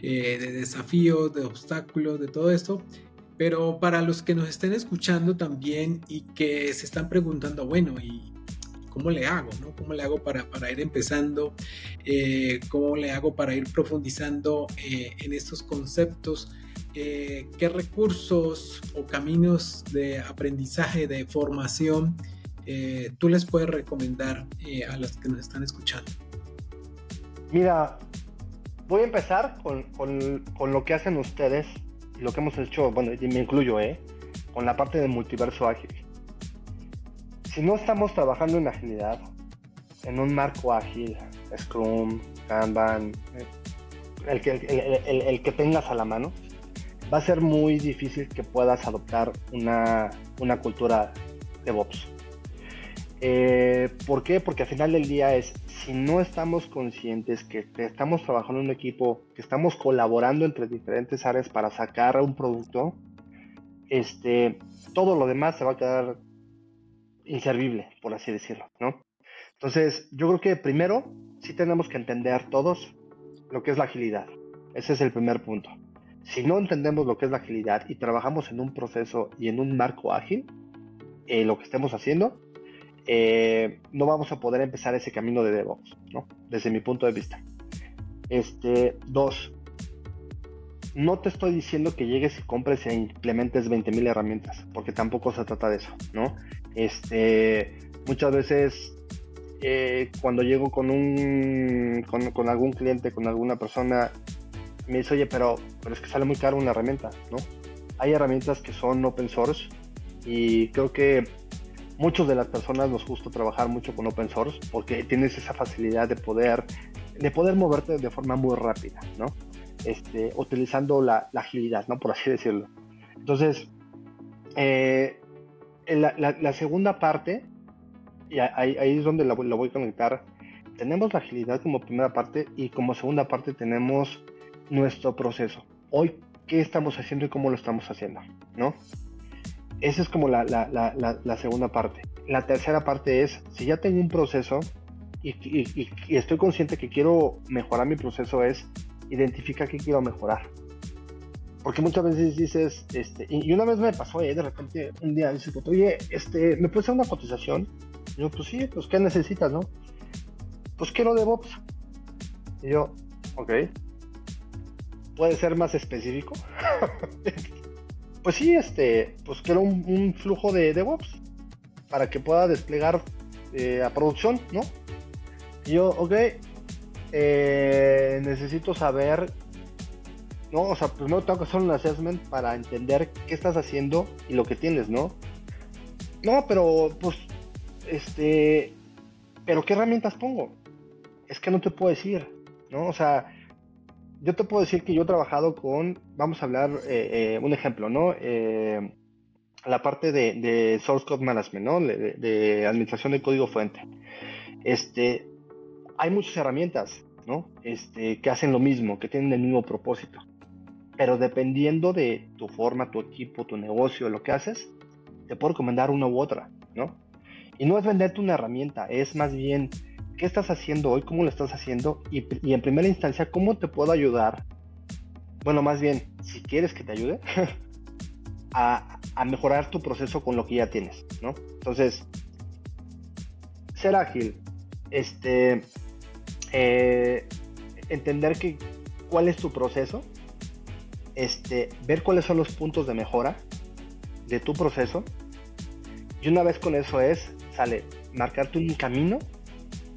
Eh, de desafíos, de obstáculos, de todo esto. Pero para los que nos estén escuchando también y que se están preguntando, bueno, ¿y cómo le hago? No? ¿Cómo le hago para, para ir empezando? Eh, ¿Cómo le hago para ir profundizando eh, en estos conceptos? ¿Qué recursos o caminos de aprendizaje, de formación? Eh, tú les puedes recomendar eh, a las que nos están escuchando? Mira, voy a empezar con, con, con, lo que hacen ustedes lo que hemos hecho, bueno, y me incluyo, ¿eh? Con la parte del multiverso ágil. Si no estamos trabajando en agilidad, en un marco ágil, Scrum, Kanban, el que, tengas a la mano, va a ser muy difícil que puedas adoptar una, una cultura DevOps. Eh, ¿Por qué? Porque al final del día es, si no estamos conscientes que estamos trabajando en un equipo, que estamos colaborando entre diferentes áreas para sacar un producto, este, todo lo demás se va a quedar inservible, por así decirlo, ¿no? Entonces, yo creo que primero sí tenemos que entender todos lo que es la agilidad. Ese es el primer punto. Si no entendemos lo que es la agilidad y trabajamos en un proceso y en un marco ágil, eh, lo que estemos haciendo, eh, no vamos a poder empezar ese camino de DevOps, ¿no? Desde mi punto de vista. Este, dos, no te estoy diciendo que llegues y compres e implementes 20.000 herramientas, porque tampoco se trata de eso, ¿no? Este, muchas veces eh, cuando llego con un con, algún cliente, con alguna persona, me dice, oye, pero, pero es que sale muy caro una herramienta, ¿no? Hay herramientas que son open source y creo que muchos de las personas nos gusta trabajar mucho con open source porque tienes esa facilidad de poder de poder moverte de forma muy rápida, ¿no? Este, utilizando la, agilidad, ¿no? Por así decirlo. Entonces, eh, la, la, segunda parte, y ahí, es donde lo, voy a conectar, tenemos la agilidad como primera parte y como segunda parte tenemos nuestro proceso. Hoy, ¿qué estamos haciendo y cómo lo estamos haciendo? ¿No? Esa es como la, la, segunda parte. La tercera parte es, si ya tengo un proceso y, y, estoy consciente que quiero mejorar mi proceso, es identificar qué quiero mejorar. Porque muchas veces dices, este, y una vez me pasó, eh, de repente un día dice, oye, este, ¿me puedes hacer una cotización? Yo, pues sí, pues ¿qué necesitas, no? Pues quiero DevOps. Y yo, ok. ¿Puede ser más específico? pues sí, este, pues quiero un, flujo de DevOps para que pueda desplegar eh, a producción, ¿no? Y yo, ok, eh, necesito saber, ¿no? O sea, primero tengo que hacer un assessment para entender qué estás haciendo y lo que tienes, ¿no? No, pero pues, este, pero ¿qué herramientas pongo? Es que no te puedo decir, ¿no? O sea, yo te puedo decir que yo he trabajado con, vamos a hablar eh, eh, un ejemplo, ¿no? la parte de, source code management, ¿no? De, de, administración de código fuente. Este, hay muchas herramientas, ¿no? Este, que hacen lo mismo, que tienen el mismo propósito. Pero dependiendo de tu forma, tu equipo, tu negocio, lo que haces, te puedo recomendar una u otra, ¿no? Y no es venderte una herramienta, es más bien qué estás haciendo hoy, cómo lo estás haciendo y, en primera instancia, cómo te puedo ayudar. Bueno, más bien, si quieres que te ayude, a, mejorar tu proceso con lo que ya tienes, ¿no? Entonces, ser ágil, este, eh, entender que, cuál es tu proceso, este, ver cuáles son los puntos de mejora de tu proceso. Y una vez con eso es, sale, marcarte un camino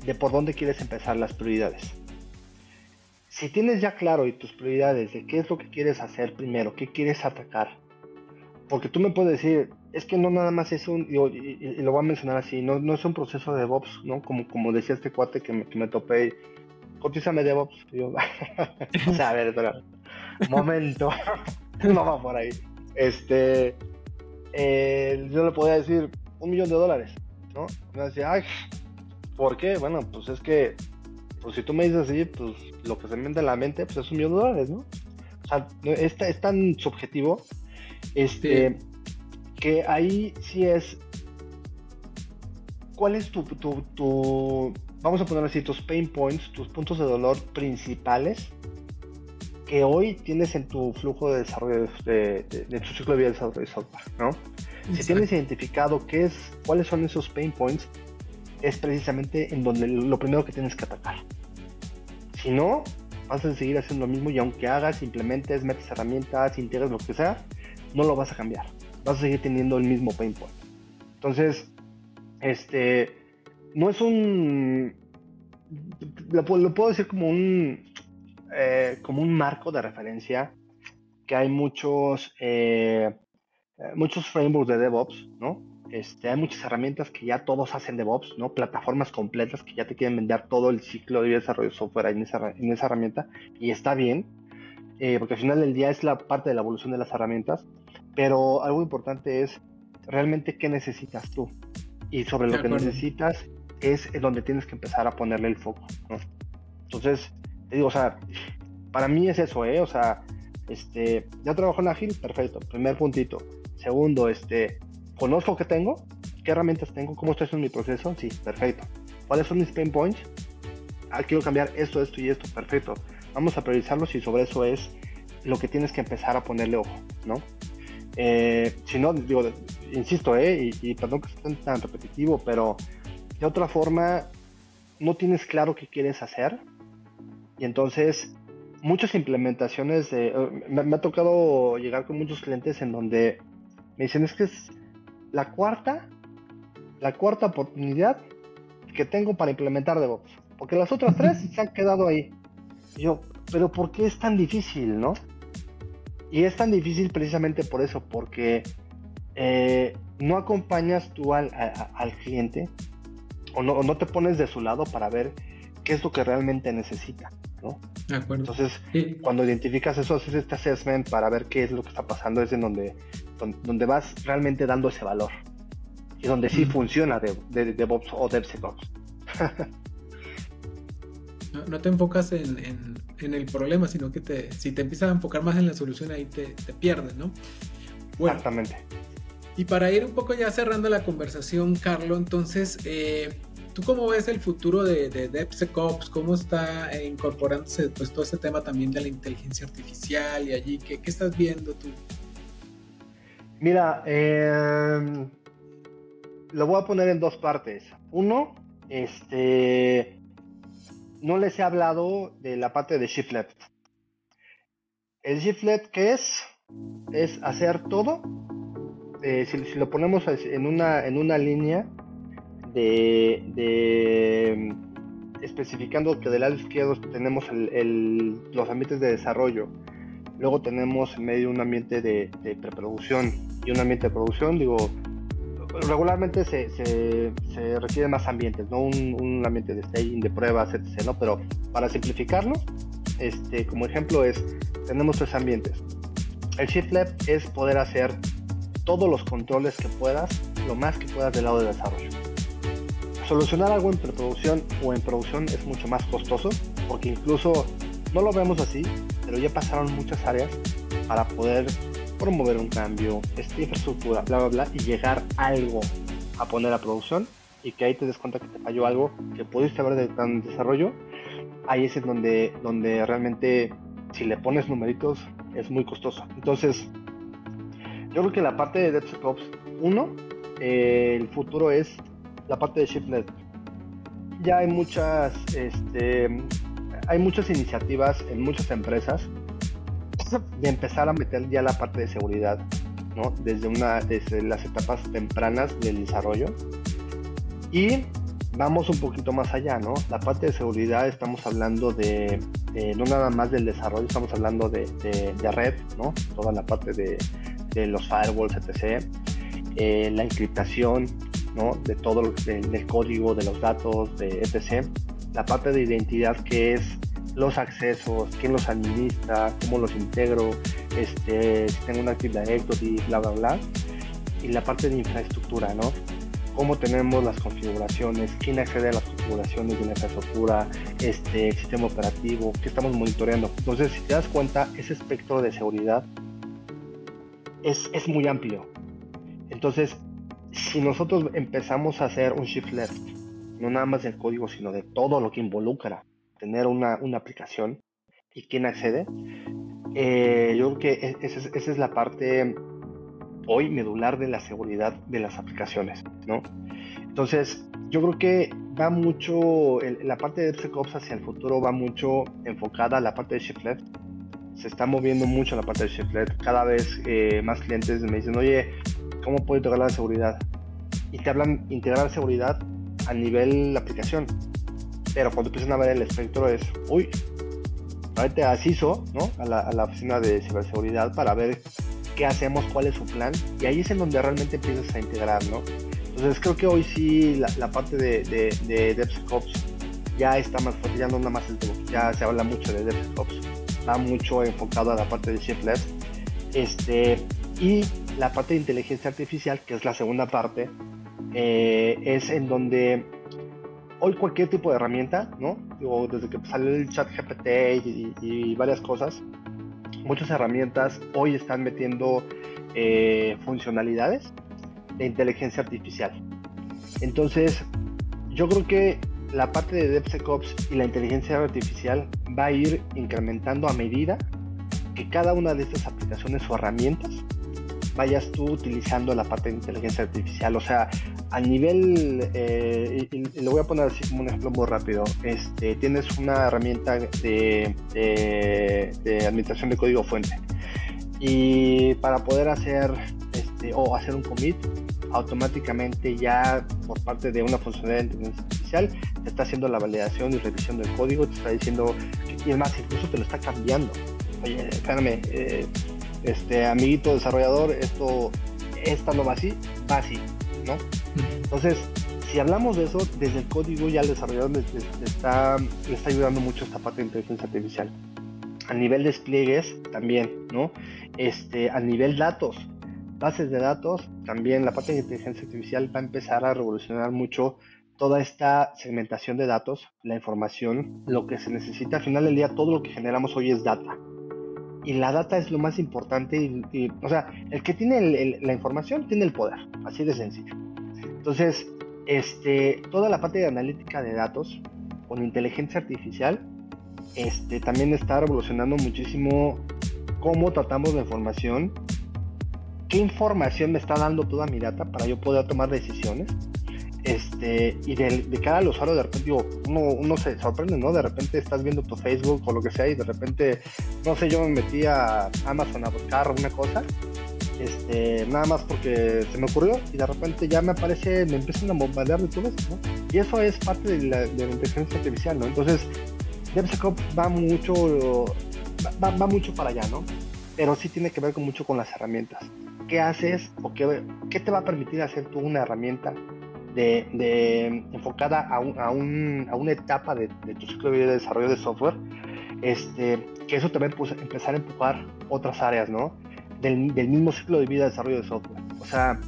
de por dónde quieres empezar las prioridades. Si tienes ya claro y tus prioridades de qué es lo que quieres hacer primero, qué quieres atacar, porque tú me puedes decir, es que no nada más es un, y, lo voy a mencionar así, no, no, es un proceso de DevOps, ¿no? Como, como decía este cuate que me, que topé, cotízame DevOps. Y yo, o sea, a ver, espera, momento, no va por ahí. Este, eh, yo le podía decir un millón de dólares, ¿no? me decía, ay, ¿por qué? Bueno, pues es que, pues si tú me dices así, pues lo que se me vende en la mente, pues es un millón de dólares, ¿no? O sea, es, es tan subjetivo este, que ahí sí es. ¿Cuál es tu, tu, vamos a poner así, tus pain points, tus puntos de dolor principales que hoy tienes en tu flujo de desarrollo de, tu ciclo de vida de desarrollo de software, ¿no? Si tienes identificado qué es, cuáles son esos pain points, es precisamente en donde lo primero que tienes que atacar. Si no, vas a seguir haciendo lo mismo y aunque hagas, implementes, metes herramientas, integres lo que sea, no lo vas a cambiar. Vas a seguir teniendo el mismo pain point. Entonces, este, no es un, lo, puedo decir como un, eh, como un marco de referencia que hay muchos, eh, muchos frameworks de DevOps, ¿no? Este, hay muchas herramientas que ya todos hacen DevOps, ¿no? Plataformas completas que ya te quieren vender todo el ciclo de desarrollo de software en esa, en esa herramienta y está bien, eh, porque al final del día es la parte de la evolución de las herramientas, pero algo importante es realmente qué necesitas tú y sobre lo que necesitas es donde tienes que empezar a ponerle el foco, ¿no? Entonces, te digo, o sea, para mí es eso, ¿eh? O sea, este, ya trabajo en Ágil, perfecto, primer puntito. Segundo, este, conozco qué tengo, qué herramientas tengo, cómo estoy haciendo mi proceso, sí, perfecto. ¿Cuáles son mis pain points? Ah, quiero cambiar esto, esto y esto, perfecto. Vamos a priorizarlos y sobre eso es lo que tienes que empezar a ponerle ojo, ¿no? Eh, si no, digo, insisto, ¿eh? Y, y perdón que esté tan repetitivo, pero de otra forma, no tienes claro qué quieres hacer y entonces muchas implementaciones de... Eh, me, ha tocado llegar con muchos clientes en donde me dicen es que es la cuarta, la cuarta oportunidad que tengo para implementar DevOps. Porque las otras tres se han quedado ahí. yo, pero ¿por qué es tan difícil, no? Y es tan difícil precisamente por eso, porque eh, no acompañas tú al, al cliente o no, o no, te pones de su lado para ver qué es lo que realmente necesita. ¿No? De acuerdo. Entonces, cuando identificas eso, haces este assessment para ver qué es lo que está pasando, es en donde, donde, vas realmente dando ese valor. Y donde sí funciona de, de, DevOps o DevSecOps. no, te enfocas en, en, el problema, sino que te, si te empiezas a enfocar más en la solución, ahí te, te pierdes, ¿no? Exactamente. Y para ir un poco ya cerrando la conversación, Carlos, entonces, eh, ¿Tú cómo ves el futuro de, de DevSecOps? ¿Cómo está incorporándose pues, todo ese tema también de la inteligencia artificial y allí? ¿Qué, qué estás viendo tú? Mira, em, lo voy a poner en dos partes. Uno, este, no les he hablado de la parte de Shift Left. El Shift ¿qué es? Es hacer todo. Eh, si, si, lo ponemos en una, en una línea, de, especificando que del lado izquierdo tenemos los ambientes de desarrollo, luego tenemos en medio un ambiente de, preproducción y un ambiente de producción, digo, regularmente se, se, requieren más ambientes, ¿no? Un, ambiente de staging, de pruebas, etc. ¿no? Pero para simplificarlo, este, como ejemplo es, tenemos tres ambientes. El Shift Left es poder hacer todos los controles que puedas, lo más que puedas del lado de desarrollo. Solucionar algo en preproducción o en producción es mucho más costoso porque incluso no lo vemos así, pero ya pasaron muchas áreas para poder promover un cambio, esta infraestructura, bla, bla, bla, y llegar algo a poner a producción y que ahí te des cuenta que te falló algo que pudiste haber de tan desarrollo, ahí es donde, donde realmente si le pones numeritos es muy costoso. Entonces, yo creo que la parte de DevSecOps, uno, eh, el futuro es la parte de ShiftNet. Ya hay muchas, este, hay muchas iniciativas en muchas empresas de empezar a meter ya la parte de seguridad, ¿no? Desde, una, desde las etapas tempranas del desarrollo. Y vamos un poquito más allá, ¿no? La parte de seguridad estamos hablando de, no nada más del desarrollo, estamos hablando de, de, red, ¿no? Toda la parte de, de los firewalls, etc. Eh, la encriptación, de todo el del código, de los datos, de etc. La parte de identidad que es los accesos, quién los administra, cómo los integro, este, si tengo una Active Directory, bla, bla, bla. Y la parte de infraestructura, ¿no? Cómo tenemos las configuraciones, quién accede a las configuraciones de la infraestructura, este, el sistema operativo, qué estamos monitoreando. Entonces, si te das cuenta, ese espectro de seguridad es, es muy amplio. Entonces, si nosotros empezamos a hacer un shift left, no nada más del código, sino de todo lo que involucra tener una, una aplicación y quién accede, eh, yo creo que e, esa es, la parte hoy medular de la seguridad de las aplicaciones, ¿no? Entonces, yo creo que va mucho, la parte de DevSecOps hacia el futuro va mucho enfocada a la parte de Shift Left. Se está moviendo mucho la parte de Shift Left. Cada vez eh, más clientes me dicen, oye, cómo puedo integrar la seguridad. Y te hablan integrar seguridad a nivel aplicación. pero cuando empiezan a ver el espectro es, uy, vete a CISO, ¿no? A la, a la oficina de ciberseguridad para ver qué hacemos, cuál es su plan, y ahí es en donde realmente empiezas a integrar, ¿no? Entonces creo que hoy sí la, la parte de, de, de DevSecOps ya está más fuerte, ya no nada más el ya se habla mucho de DevSecOps, está mucho enfocado a la parte de Shift Left, este, y la parte de inteligencia artificial, que es la segunda parte, eh, es en donde hoy cualquier tipo de herramienta, ¿no? Desde que salió el chat GPT y, y, varias cosas, muchas herramientas hoy están metiendo eh, funcionalidades de inteligencia artificial. Entonces, yo creo que la parte de DevSecOps y la inteligencia artificial va a ir incrementando a medida que cada una de estas aplicaciones o herramientas vayas tú utilizando la parte de inteligencia artificial. O sea, a nivel, eh, y, lo voy a poner así como un ejemplo muy rápido, este, tienes una herramienta de, de, administración de código fuente y para poder hacer este, o hacer un commit, automáticamente ya por parte de una funcionalidad de inteligencia artificial te está haciendo la validación y revisión del código, te está diciendo, y es más, incluso te lo está cambiando. Oye, espérame, eh, este amiguito desarrollador, esto, esta no va así, va así, ¿no? Entonces, si hablamos de eso, desde el código ya el desarrollador le, está, le está ayudando mucho esta parte de inteligencia artificial. A nivel despliegues, también, ¿no? Este, a nivel datos, bases de datos, también la parte de inteligencia artificial va a empezar a revolucionar mucho toda esta segmentación de datos, la información, lo que se necesita. Al final del día, todo lo que generamos hoy es data y la data es lo más importante. Y, o sea, el que tiene la información tiene el poder, así de sencillo. Entonces, este, toda la parte de analítica de datos con inteligencia artificial este, también está revolucionando muchísimo cómo tratamos la información, qué información me está dando toda mi data para yo poder tomar decisiones este, y de, de, cara al usuario, de repente, uno, se sorprende, ¿no? De repente estás viendo tu Facebook o lo que sea y de repente, no sé, yo me metí a Amazon a buscar una cosa, este, nada más porque se me ocurrió y de repente ya me aparece, me empiezan a bombardear de todo eso, ¿no? Y eso es parte de la, de la inteligencia artificial, ¿no? Entonces, DevSecOps va mucho, va, va, mucho para allá, ¿no? Pero sí tiene que ver con mucho con las herramientas. ¿Qué haces o qué, qué te va a permitir hacer tú una herramienta de, enfocada a, a, un, a, una etapa de, tu ciclo de vida de desarrollo de software, este, que eso también puede empezar a empujar otras áreas, ¿no? Del, del, mismo ciclo de vida de desarrollo de software. O sea,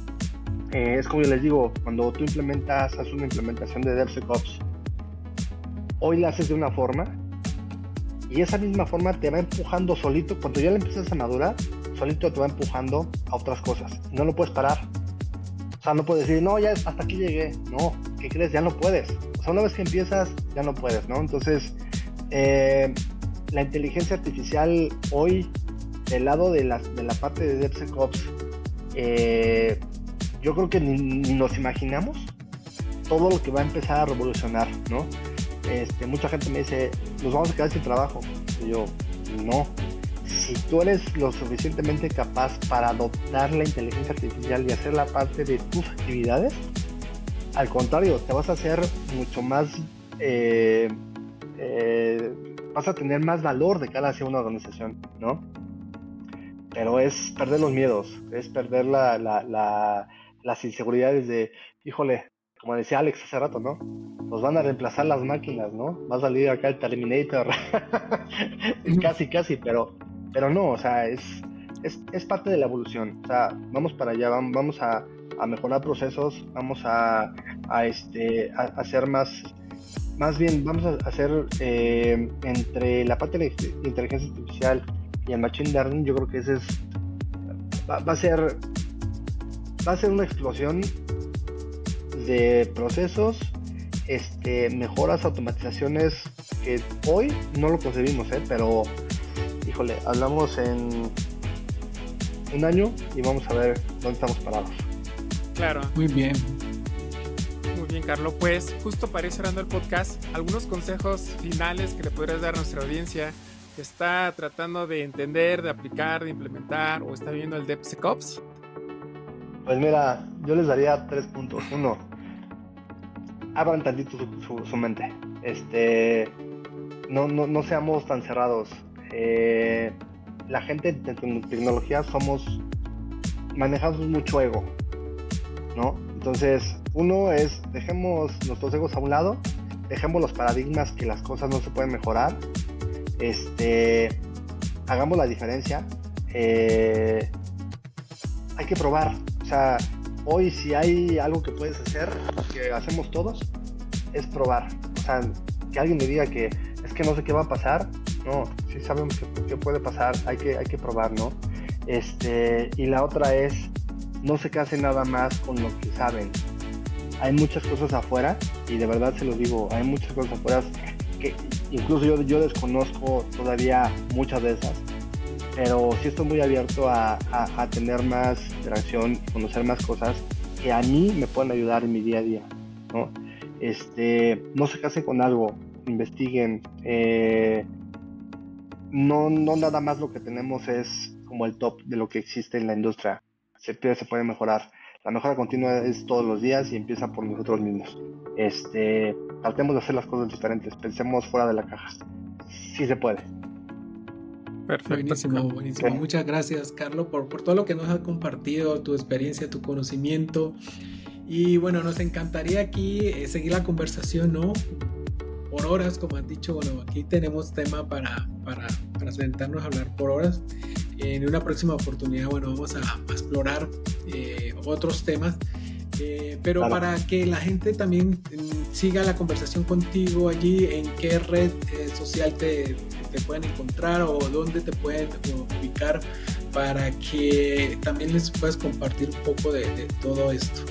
eh, es como yo les digo, cuando tú implementas, haces una implementación de DevSecOps, hoy la haces de una forma y esa misma forma te va empujando solito, cuando ya la empiezas a madurar, solito te va empujando a otras cosas. No lo puedes parar. O sea, no puedes decir, no, ya hasta aquí llegué. No, ¿qué crees? Ya no puedes. O sea, una vez que empiezas, ya no puedes, ¿no? Entonces, eh, la inteligencia artificial hoy, del lado de la, de la parte de DevSecOps, eh, yo creo que ni, nos imaginamos todo lo que va a empezar a revolucionar, ¿no? Este, mucha gente me dice, nos vamos a quedar sin trabajo. Y yo, no, si tú eres lo suficientemente capaz para adoptar la inteligencia artificial y hacer la parte de tus actividades, al contrario, te vas a hacer mucho más, eh, eh, vas a tener más valor de cara hacia una organización, ¿no? Pero es perder los miedos, es perder la, la, las inseguridades de, híjole, como decía Alex hace rato, ¿no? Nos van a reemplazar las máquinas, ¿no? Va a salir acá el Terminator. casi, casi, pero pero no, o sea, es, es, parte de la evolución. O sea, vamos para allá, vamos a, mejorar procesos, vamos a, este, a, hacer más, más bien, vamos a hacer eh, entre la parte de inteligencia artificial y el machine learning, yo creo que ese es, va, a ser, va a ser una explosión de procesos, este, mejoras, automatizaciones que hoy no lo concebimos, ¿eh? pero híjole, hablamos en un año y vamos a ver dónde estamos parados. Claro. Muy bien. Muy bien, Carlos. Pues justo para ir cerrando el podcast, algunos consejos finales que le podrías dar a nuestra audiencia que está tratando de entender, de aplicar, de implementar o está viendo el DevSecOps. Pues mira, yo les daría tres puntos. Uno, abran tantito su, mente. Este, no, no, no, seamos tan cerrados. Eh, la gente de tecnología somos, manejamos mucho ego, ¿no? Entonces, uno es, dejemos nuestros egos a un lado, dejemos los paradigmas que las cosas no se pueden mejorar, este, hagamos la diferencia, eh, hay que probar, o sea, hoy si hay algo que puedes hacer, que hacemos todos, es probar, o sea, que alguien me diga que es que no sé qué va a pasar, no, sí sabemos qué puede pasar, hay que, hay que probar, ¿no? Este, y la otra es, no se casen nada más con lo que saben. Hay muchas cosas afuera, y de verdad se lo digo, hay muchas cosas afuera que incluso yo, yo desconozco todavía muchas de esas, pero sí estoy muy abierto a, a, tener más interacción conocer más cosas que a mí me pueden ayudar en mi día a día, ¿no? Este, no se casen con algo, investiguen, eh, no, no nada más lo que tenemos es como el top de lo que existe en la industria. Siempre se puede mejorar. La mejora continua es todos los días y empieza por nosotros mismos. Este, tratemos de hacer las cosas diferentes, pensemos fuera de la caja. Sí se puede. Perfecto. Buenísimo, buenísimo. Muchas gracias, Carlos, por, por todo lo que nos has compartido, tu experiencia, tu conocimiento. Y bueno, nos encantaría aquí eh, seguir la conversación, ¿no? Por horas, como han dicho, bueno, aquí tenemos tema para, para, para sentarnos a hablar por horas. En una próxima oportunidad, bueno, vamos a, explorar eh, otros temas. Eh, pero para que la gente también mm, siga la conversación contigo allí, ¿en qué red eh, social te, te, pueden encontrar o dónde te pueden ubicar para que también les puedas compartir un poco de, de todo esto?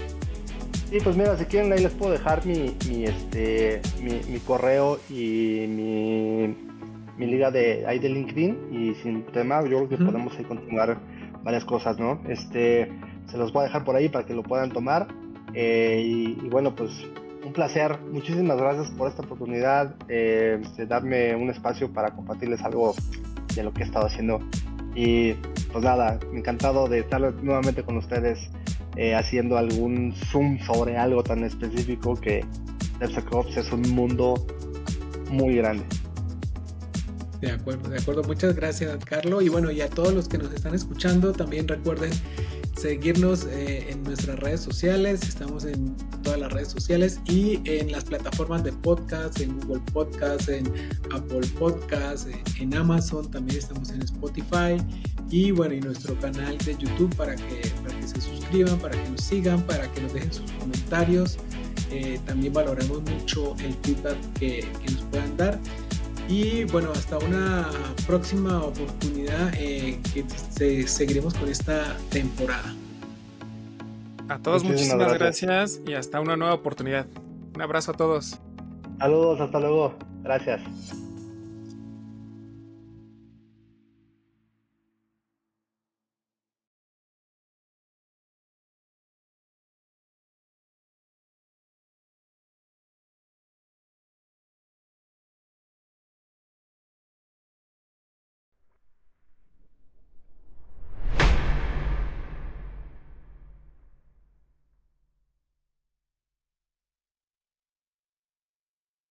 Sí, pues mira, si quieren ahí les puedo dejar mi, mi este, mi, correo y mi, mi, liga de ahí de LinkedIn. Y sin tema yo creo que podemos ahí continuar varias cosas, ¿no? Este, se los voy a dejar por ahí para que lo puedan tomar. Eh, y, bueno, pues un placer, muchísimas gracias por esta oportunidad eh, de darme un espacio para compartirles algo de lo que he estado haciendo. Y pues nada, encantado de estar nuevamente con ustedes eh, haciendo algún zoom sobre algo tan específico que DevSecOps es un mundo muy grande. De acuerdo, de acuerdo. Muchas gracias, Carlos. Y bueno, y a todos los que nos están escuchando, también recuerden seguirnos eh, en nuestras redes sociales. Estamos en todas las redes sociales y en las plataformas de podcast, en Google Podcast, en Apple Podcast, en Amazon. También estamos en Spotify. Y bueno, y nuestro canal de YouTube para que, para que se suscriban, para que nos sigan, para que nos dejen sus comentarios. Eh, también valoramos mucho el feedback que, que nos puedan dar. Y bueno, hasta una próxima oportunidad eh, que seguiremos con esta temporada. A todos muchísimas, gracias. y hasta una nueva oportunidad. Un abrazo a todos. Saludos, hasta luego. Gracias.